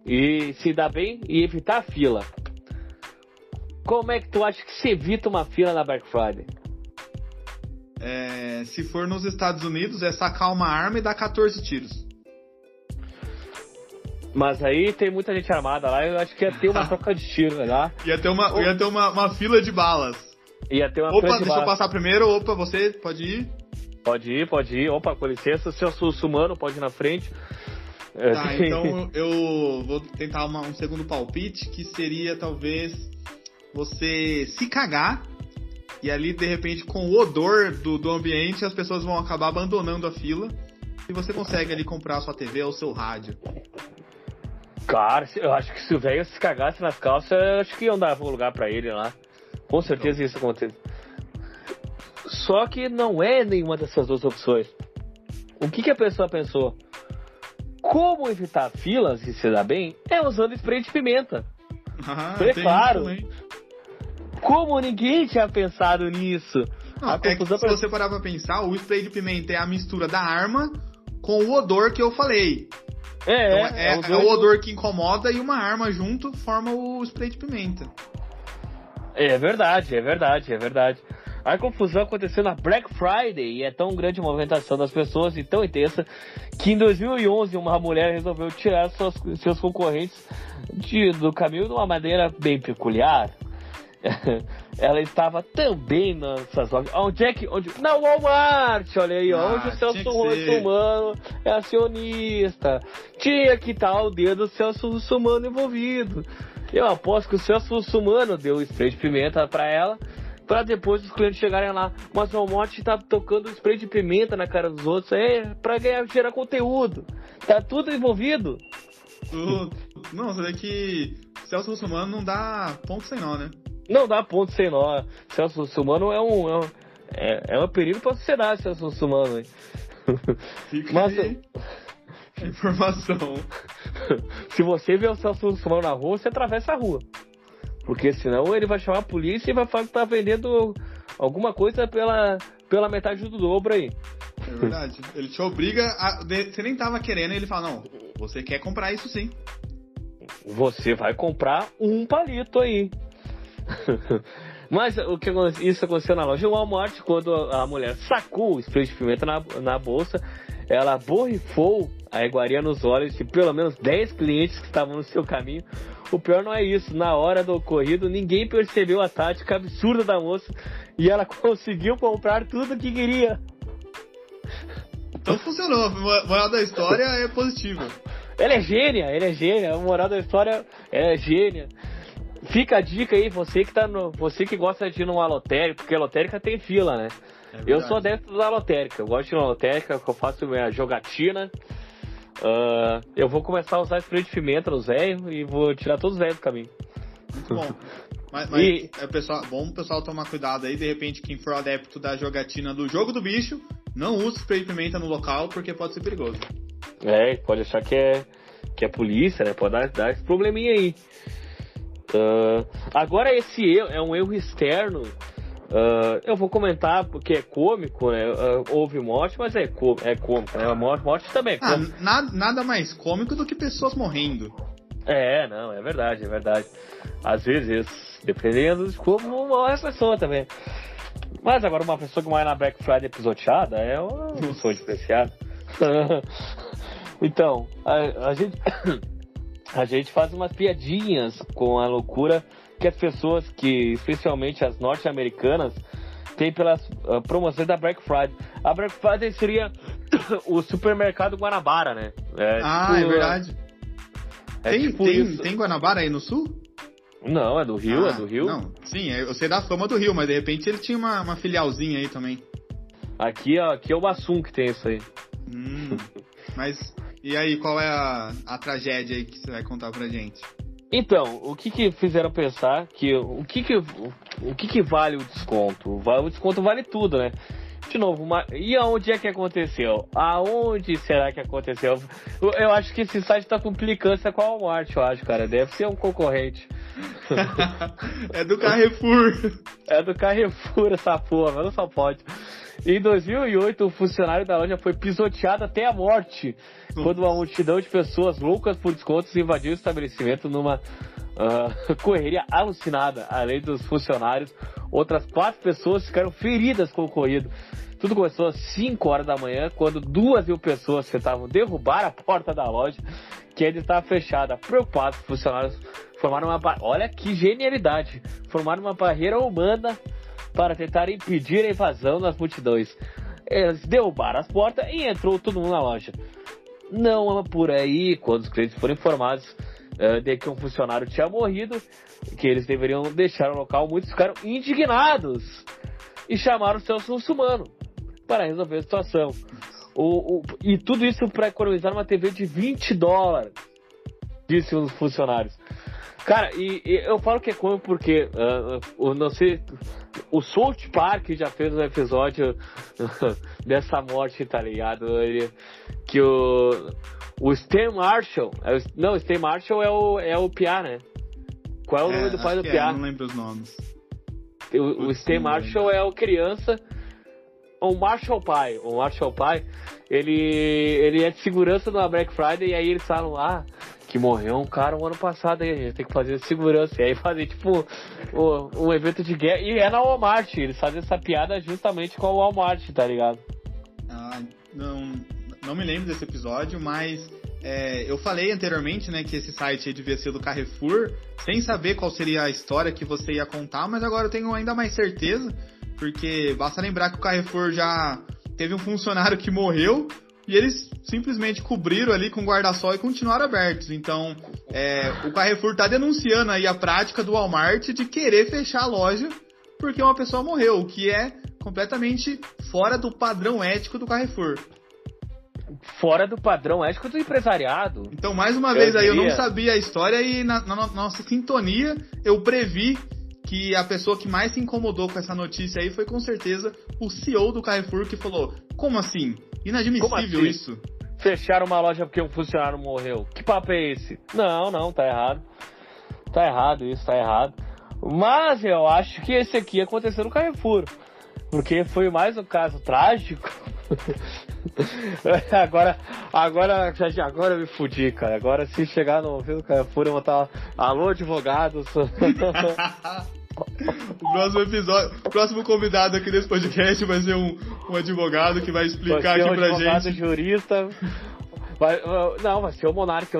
E se dar bem e evitar a fila. Como é que tu acha que se evita uma fila na Black Friday?
É, se for nos Estados Unidos, é sacar uma arma e dar 14 tiros.
Mas aí tem muita gente armada lá, eu acho que ia ter uma troca de tiro lá.
Ia ter uma, ia ter uma, uma fila de balas.
Ia ter uma
opa,
fila de
deixa
balas.
eu passar primeiro. Opa, você pode ir?
Pode ir, pode ir. Opa, com licença, seu sussumano, pode ir na frente.
Tá, então eu vou tentar uma, um segundo palpite, que seria talvez você se cagar e ali, de repente, com o odor do, do ambiente, as pessoas vão acabar abandonando a fila e você consegue ali comprar a sua TV ou seu rádio.
Cara, eu acho que se o velho se cagasse nas calças, eu acho que iam dar um lugar para ele lá. Com certeza isso acontece. Só que não é nenhuma dessas duas opções. O que, que a pessoa pensou? Como evitar filas e se dar bem é usando spray de pimenta.
Ah,
Foi claro. Como ninguém tinha pensado nisso.
Não, é que, se você parar pra pensar, o spray de pimenta é a mistura da arma com o odor que eu falei. É, então, é, é, é o odor que incomoda e uma arma junto forma o spray de pimenta.
É verdade, é verdade, é verdade. A confusão aconteceu na Black Friday e é tão grande a movimentação das pessoas e tão intensa que em 2011 uma mulher resolveu tirar suas, seus concorrentes de, do caminho de uma maneira bem peculiar. ela estava também nessas lojas. Onde é que. Onde, na Walmart, olha aí, ah, onde o Celso Russomano é acionista. Tinha que estar o dedo do Celso Russomano envolvido. Eu aposto que o Celso Russomano deu spray de pimenta para ela. Pra depois os clientes chegarem lá, mas o Walmart tá tocando spray de pimenta na cara dos outros, é pra ganhar, gerar conteúdo. Tá tudo envolvido.
Não, você vê que Celso Russomano não dá ponto sem nó, né?
Não dá ponto sem nó. Celso Russomano é um, é um, é, é um perigo pra sociedade, Celso Russomano.
Fica Mas, aí informação.
Se você vê o Celso Russomano na rua, você atravessa a rua. Porque senão ele vai chamar a polícia e vai falar que tá vendendo alguma coisa pela, pela metade do dobro aí.
É verdade. Ele te obriga a. Você nem tava querendo, e ele fala, não, você quer comprar isso sim.
Você vai comprar um palito aí. Mas o que isso aconteceu na loja Walmart quando a mulher sacou o spray de pimenta na, na bolsa, ela borrifou a iguaria nos olhos de pelo menos 10 clientes que estavam no seu caminho. O pior não é isso, na hora do ocorrido ninguém percebeu a tática absurda da moça e ela conseguiu comprar tudo que queria.
Então funcionou, a moral da história é positiva.
Ela é gênia, ele é gênia, a moral da história é gênia. Fica a dica aí, você que tá no. Você que gosta de ir numa lotérica, porque a lotérica tem fila, né? É eu sou dentro da lotérica, eu gosto de ir na lotérica, eu faço minha jogatina. Uh, eu vou começar a usar spray de pimenta no Zé e vou tirar todos os velhos do caminho.
Muito bom. Mas, mas e... é pessoal, bom o pessoal tomar cuidado aí, de repente quem for adepto da jogatina do jogo do bicho, não use spray de pimenta no local porque pode ser perigoso.
É, pode achar que é, que é polícia, né? Pode dar, dar esse probleminha aí. Uh, agora esse erro é um erro externo. Uh, eu vou comentar porque é cômico, né? Uh, houve morte, mas é, é cômico, né? Morte, morte também é
ah, nada, nada mais cômico do que pessoas morrendo.
É, não, é verdade, é verdade. Às vezes, dependendo de como morre a pessoa também. Mas agora uma pessoa que morre na Black Friday pisoteada é uma pessoa diferenciada. então, a, a gente a gente faz umas piadinhas com a loucura que as pessoas, que especialmente as norte-americanas, têm pelas uh, promoções da Black Friday. A Black Friday seria o supermercado Guanabara, né?
É, ah, tipo, é verdade. É tem, tipo tem, tem Guanabara aí no sul?
Não, é do Rio, é ah, é do Rio. Não,
sim, eu sei da fama do Rio, mas de repente ele tinha uma, uma filialzinha aí também.
Aqui, aqui é o Bassum que tem isso aí.
Hum, mas e aí, qual é a, a tragédia aí que você vai contar pra gente?
Então, o que que fizeram pensar que o que que o que que vale o desconto? O desconto vale tudo, né? De novo, uma, e aonde é que aconteceu? Aonde será que aconteceu? Eu, eu acho que esse site tá com implicância com a Walmart, eu acho, cara. Deve ser um concorrente.
é do Carrefour.
É do Carrefour essa porra, mas não só pode. Em 2008, o funcionário da loja foi pisoteado até a morte quando uma multidão de pessoas loucas por descontos invadiu o estabelecimento numa uh, correria alucinada. Além dos funcionários, outras quatro pessoas ficaram feridas com o ocorrido. Tudo começou às 5 horas da manhã, quando duas mil pessoas tentavam derrubar a porta da loja, que ainda estava fechada. Preocupados, os funcionários formaram uma. Olha que genialidade! Formaram uma barreira humana para tentar impedir a invasão das multidões. Eles derrubaram as portas e entrou todo mundo na loja. Não é por aí, quando os clientes foram informados uh, de que um funcionário tinha morrido, que eles deveriam deixar o local, muitos ficaram indignados e chamaram o Celso Russumano para resolver a situação. O, o, e tudo isso para economizar uma TV de 20 dólares, disse um dos funcionários. Cara, e, e eu falo que é como porque uh, o não sei, o South Park já fez um episódio dessa morte, tá ligado? Ele, que o o Stan Marshall, é o, não, o Stan Marshall é o é o Pia, né? Qual é o é, nome do pai do?
É, não lembro os nomes.
O, o Stay Marshall é o criança. O Marshall Pai. O Marshall Pai, ele, ele é de segurança na Black Friday e aí eles falam lá. Ah, que morreu um cara um ano passado aí, a gente tem que fazer segurança. E aí fazer, tipo, um, um evento de guerra. E é na Walmart, eles fazem essa piada justamente com o Walmart, tá ligado?
Ah, não, não me lembro desse episódio, mas é, eu falei anteriormente, né, que esse site devia ser do Carrefour, sem saber qual seria a história que você ia contar, mas agora eu tenho ainda mais certeza, porque basta lembrar que o Carrefour já teve um funcionário que morreu, e eles simplesmente cobriram ali com guarda-sol e continuaram abertos. Então, é, o Carrefour está denunciando aí a prática do Walmart de querer fechar a loja porque uma pessoa morreu, o que é completamente fora do padrão ético do Carrefour.
Fora do padrão ético do empresariado.
Então, mais uma eu vez aí, eu não sabia a história e na, na, na nossa sintonia eu previ que a pessoa que mais se incomodou com essa notícia aí foi com certeza o CEO do Carrefour que falou: Como assim? Inadmissível assim? isso.
Fecharam uma loja porque um funcionário morreu. Que papo é esse? Não, não, tá errado. Tá errado isso, tá errado. Mas eu acho que esse aqui aconteceu no Carrefour. Porque foi mais um caso trágico. agora, agora, agora eu me fudi, cara. Agora se chegar no ouvido do Carrefour, eu vou estar. Alô, advogados.
O próximo episódio, o próximo convidado aqui desse podcast vai ser um, um advogado que vai explicar vai aqui um pra
advogado,
gente.
jurista. Vai, não, vai ser o Monark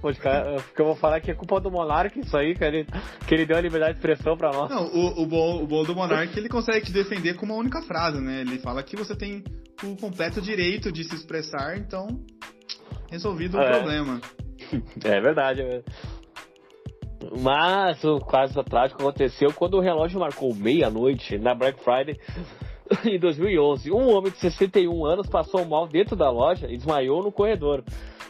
porque eu vou falar que é culpa do Monark isso aí, que ele, que ele deu a liberdade de expressão pra nós.
Não, o, o, bom, o bom do Monark é ele consegue te defender com uma única frase, né? Ele fala que você tem o completo direito de se expressar, então resolvido é. o problema.
É verdade, é verdade. Mas o caso trágico aconteceu quando o relógio marcou meia-noite na Black Friday em 2011. Um homem de 61 anos passou mal dentro da loja e desmaiou no corredor.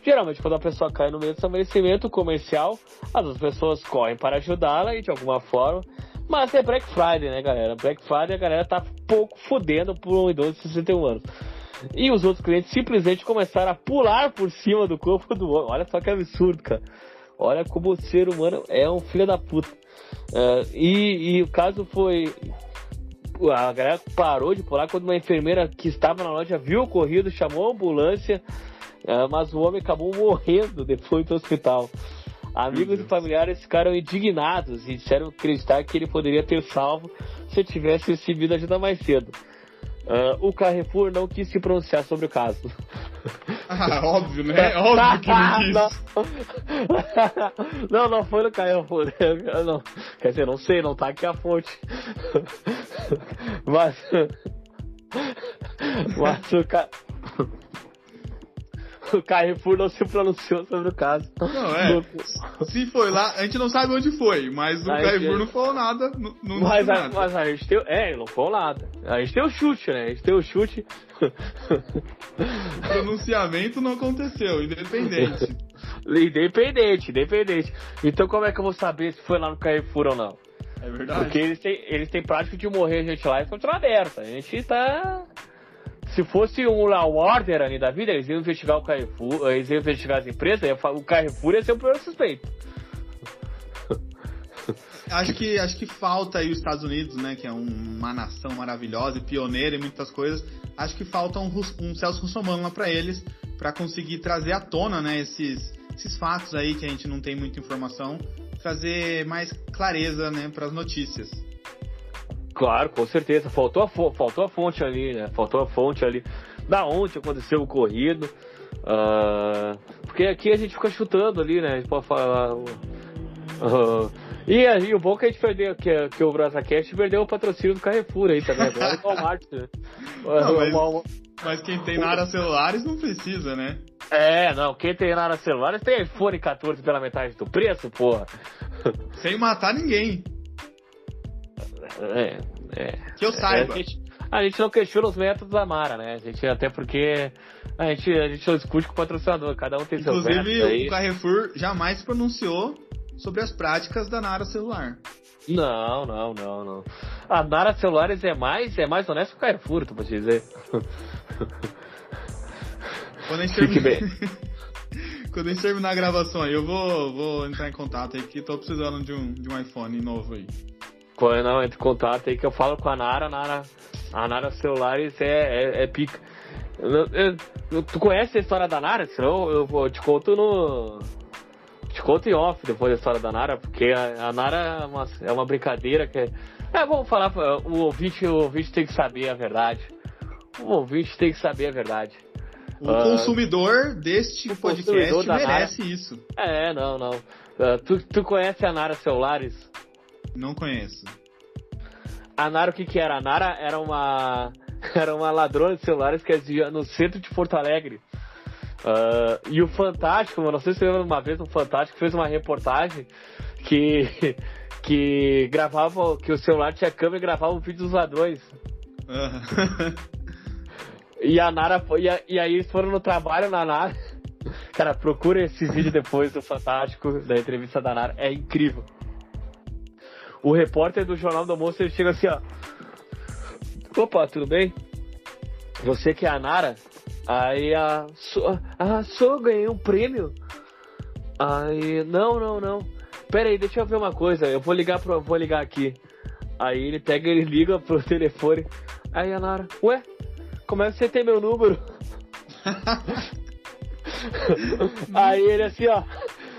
Geralmente, quando a pessoa cai no meio do estabelecimento comercial, as pessoas correm para ajudá-la e de alguma forma. Mas é Black Friday, né, galera? Black Friday a galera tá pouco fudendo por um idoso de 61 anos. E os outros clientes simplesmente começaram a pular por cima do corpo do homem. Olha só que absurdo, cara. Olha como o ser humano é um filho da puta. Uh, e, e, o caso foi. A galera parou de pular quando uma enfermeira que estava na loja viu o ocorrido, chamou a ambulância, uh, mas o homem acabou morrendo depois do hospital. Amigos e familiares ficaram indignados e disseram acreditar que ele poderia ter salvo se tivesse recebido ajuda mais cedo. Uh, o Carrefour não quis se pronunciar sobre o caso.
Ah, óbvio, né? Óbvio que não quis.
Não, não foi no Carrefour. Não. Quer dizer, não sei, não tá aqui a fonte. Mas. Mas o cara o Carrefour não se pronunciou sobre o caso.
Não, é. Se foi lá, a gente não sabe onde foi, mas o Carrefour não falou nada. Não, não
mas,
a, nada.
mas a gente tem. É, não falou nada. A gente tem o chute, né? A gente tem o chute.
O pronunciamento não aconteceu, independente.
independente, independente. Então como é que eu vou saber se foi lá no Carrefour ou não?
É verdade.
Porque eles têm, eles têm prática de morrer gente lá e continuar aberta. A gente tá se fosse um Law Order ali da vida, eles iam investigar o Carrefour, eles iam investigar as empresas, o Carrefour ia ser o pior suspeito.
Acho que, acho que falta aí os Estados Unidos, né, que é uma nação maravilhosa e pioneira em muitas coisas. Acho que falta um, um Celso Russomano lá para eles, para conseguir trazer à tona, né, esses, esses fatos aí que a gente não tem muita informação, trazer mais clareza, né, para as notícias.
Claro, com certeza. Faltou a, faltou a fonte ali, né? Faltou a fonte ali. Da onde aconteceu o corrido. Uh, porque aqui a gente fica chutando ali, né? A gente pode falar. Uh, e aí o bom que a gente perdeu, que, que o BrasaCast perdeu o patrocínio do Carrefour aí também. Agora é o Walmart, né?
Não, mas, mas quem tem na área celulares não precisa, né?
É, não, quem tem na área celulares tem iPhone 14 pela metade do preço, porra.
Sem matar ninguém.
É, é.
Que eu saiba.
A gente, a gente não questiona os métodos da Mara, né? A gente, até porque a gente, a gente não discute com o patrocinador, cada um tem
Inclusive,
seus métodos.
Inclusive, o Carrefour jamais se pronunciou sobre as práticas da Nara Celular.
Não, não, não, não. A Nara Celulares é mais, é mais honesto que o Carrefour, tu pode dizer.
Quando a gente terminar... Quando a gente terminar a gravação aí, eu vou, vou entrar em contato aí, que tô precisando de um, de um iPhone novo aí.
Foi, não, entre contato aí que eu falo com a Nara, a Nara, a Nara Celulares é, é, é pica. Eu, eu, tu conhece a história da Nara? Senão eu, eu te conto no. Te conto em off depois da história da Nara, porque a, a Nara é uma, é uma brincadeira que é. É, vamos falar, o ouvinte, o ouvinte tem que saber a verdade. O ouvinte tem que saber a verdade.
O uh, consumidor deste o podcast consumidor merece Nara... isso.
É, não, não. Uh, tu, tu conhece a Nara Celulares?
Não conheço.
A Nara, o que que era? A Nara era uma era uma ladrona de celulares que existia no centro de Porto Alegre. Uh, e o Fantástico, não sei se você lembra uma vez, o Fantástico fez uma reportagem que, que gravava, que o celular tinha câmera e gravava o vídeo dos ladrões. e a Nara foi, e, e aí eles foram no trabalho na Nara. Cara, procura esse vídeo depois do Fantástico, da entrevista da Nara, é incrível. O repórter do Jornal do Almoço, ele chega assim, ó. Opa, tudo bem? Você que é a Nara? Aí a. Ah, sou, ganhei um prêmio. Aí. Não, não, não. Pera aí, deixa eu ver uma coisa. Eu vou ligar pro. Vou ligar aqui. Aí ele pega e liga pro telefone. Aí a Nara, ué, como é que você tem meu número? aí ele assim, ó.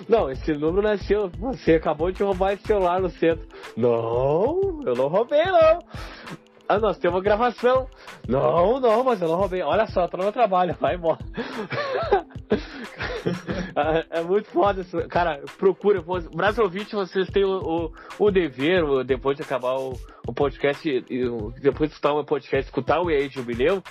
Não, esse número não é seu. Você acabou de roubar esse celular no centro. Não, eu não roubei, não. Ah, nós temos uma gravação. Não, não, mas eu não roubei. Olha só, tô no meu trabalho, vai embora. é, é, muito foda isso. Cara, procura. 20, vocês têm o, o, o dever, depois de acabar o, o podcast, depois de escutar o podcast, escutar o EA Jubileu,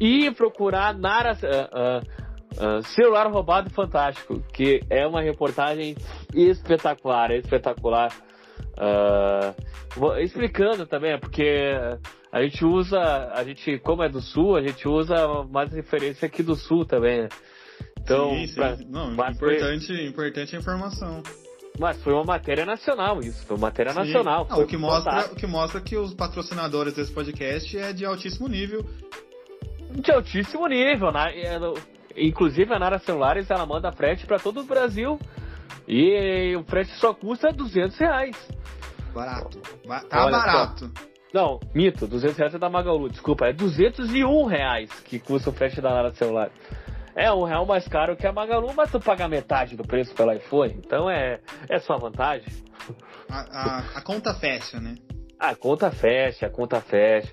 e procurar Nara. Uh, uh, Uh, celular roubado fantástico, que é uma reportagem espetacular, espetacular. Uh, explicando também, é porque a gente usa, a gente, como é do sul, a gente usa mais referência aqui do sul também, né?
Então, sim, sim. Pra, Não, importante, foi, importante a informação.
Mas foi uma matéria nacional isso, foi uma matéria sim. nacional.
o, que mostra, o que mostra que os patrocinadores desse podcast é de altíssimo nível.
De altíssimo nível, né? Inclusive a Nara Celulares, ela manda frete para todo o Brasil e o frete só custa 200 reais.
Barato. Tá Olha barato.
Só. Não, mito, 200 reais é da Magalu, desculpa, é 201 reais que custa o frete da Nara Celular. É um real mais caro que a Magalu, mas tu paga metade do preço pelo iPhone, então é, é sua vantagem.
A, a, a conta fecha, né?
A conta fecha, a conta fecha.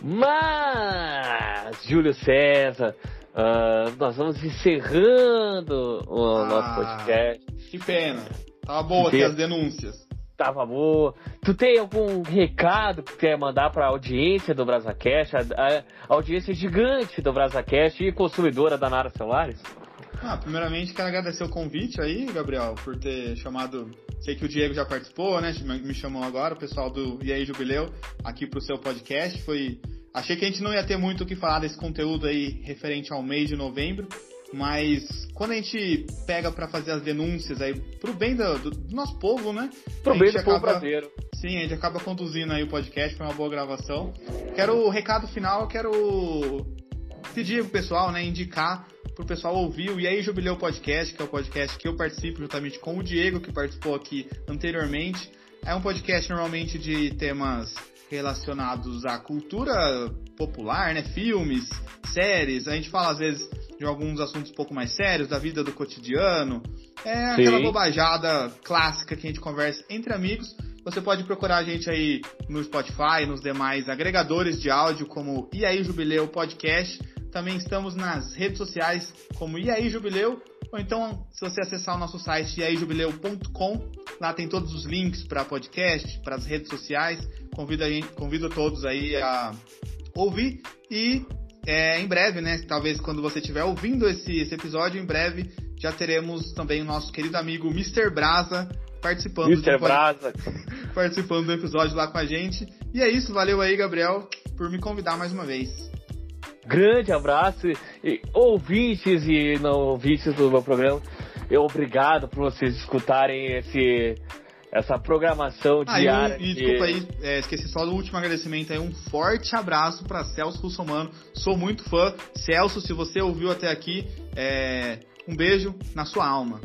Mas, Júlio César, uh, nós vamos encerrando o ah, nosso podcast.
Que pena. Tava boa aqui as denúncias
tava boa. Tu tem algum recado que quer mandar para a audiência do BrasaCast, a, a, audiência gigante do BrasaCast e consumidora da Nara Celulares?
Ah, primeiramente quero agradecer o convite aí, Gabriel, por ter chamado. Sei que o Diego já participou, né? Me chamou agora, o pessoal do E aí Jubileu, aqui pro seu podcast. Foi. Achei que a gente não ia ter muito o que falar desse conteúdo aí referente ao mês de novembro, mas quando a gente pega para fazer as denúncias aí pro bem do, do, do nosso povo, né?
Pro bem do acaba, povo brasileiro.
Sim, a gente acaba conduzindo aí o podcast, foi uma boa gravação. Quero o recado final, quero pedir pro pessoal, né, indicar pro pessoal ouvir o E aí Jubileu Podcast, que é o podcast que eu participo juntamente com o Diego, que participou aqui anteriormente. É um podcast normalmente de temas relacionados à cultura popular, né? Filmes, séries. A gente fala às vezes de alguns assuntos um pouco mais sérios, da vida do cotidiano. É Sim. aquela bobajada clássica que a gente conversa entre amigos. Você pode procurar a gente aí no Spotify, nos demais agregadores de áudio, como E aí Jubileu Podcast. Também estamos nas redes sociais como E aí Jubileu. Ou então, se você acessar o nosso site iaijubileu.com, lá tem todos os links para podcast, para as redes sociais. Convido, a gente, convido todos aí a ouvir e é, em breve, né? Talvez quando você estiver ouvindo esse, esse episódio, em breve já teremos também o nosso querido amigo Mr. Brasa participando
Mr. Do, Brasa.
participando do episódio lá com a gente. E é isso, valeu aí, Gabriel, por me convidar mais uma vez.
Grande abraço, e, ouvintes e não ouvintes do meu programa. Eu obrigado por vocês escutarem esse essa programação ah, diária.
E, e desculpa aí, é, esqueci só do último agradecimento aí. Um forte abraço para Celso Russomano. Sou muito fã. Celso, se você ouviu até aqui, é, um beijo na sua alma.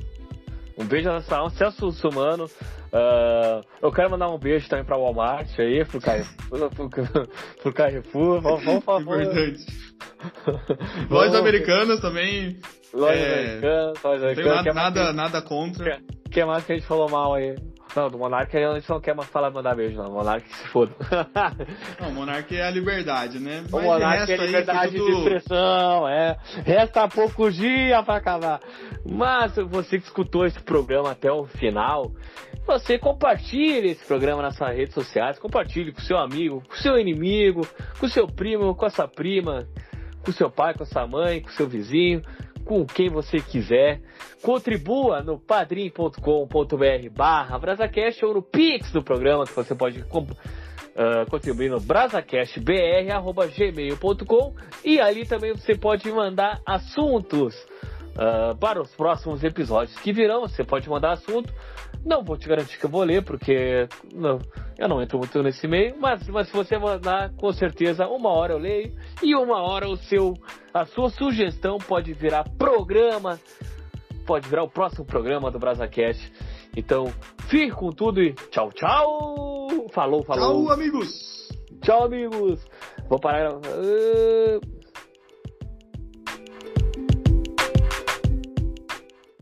Um beijo na sua alma. Celso Russomano, Uh, eu quero mandar um beijo também pra Walmart aí, pro Carrefour. pro, pro Carrefour. Vamos, vamos falar.
Importante. Lojas americanas também.
Lojas é... americanas, lojas
americanas. Tenho nada, nada contra.
O que mais que a gente falou mal aí? Não, do Monark a gente não quer mais falar mandar beijo, não. Monark se foda.
não, o Monark é a liberdade, né?
O Monark é a liberdade tudo... de expressão, é. Resta poucos dias pra acabar. Mas você que escutou esse programa até o final, você compartilhe esse programa nas suas redes sociais, compartilhe com seu amigo, com seu inimigo, com seu primo, com a sua prima, com seu pai, com a sua mãe, com seu vizinho, com quem você quiser. Contribua no padrim.com.br barra Brasacast ou no Pix do programa que você pode uh, contribuir no brasacastbr.gmail.com e ali também você pode mandar assuntos uh, para os próximos episódios que virão. Você pode mandar assunto não vou te garantir que eu vou ler, porque não, eu não entro muito nesse meio, mas, mas se você mandar, com certeza, uma hora eu leio e uma hora o seu, a sua sugestão pode virar programa, pode virar o próximo programa do BrasaCast. Então, fique com tudo e tchau, tchau! Falou, falou!
Tchau, amigos!
Tchau, amigos! Vou parar. Uh...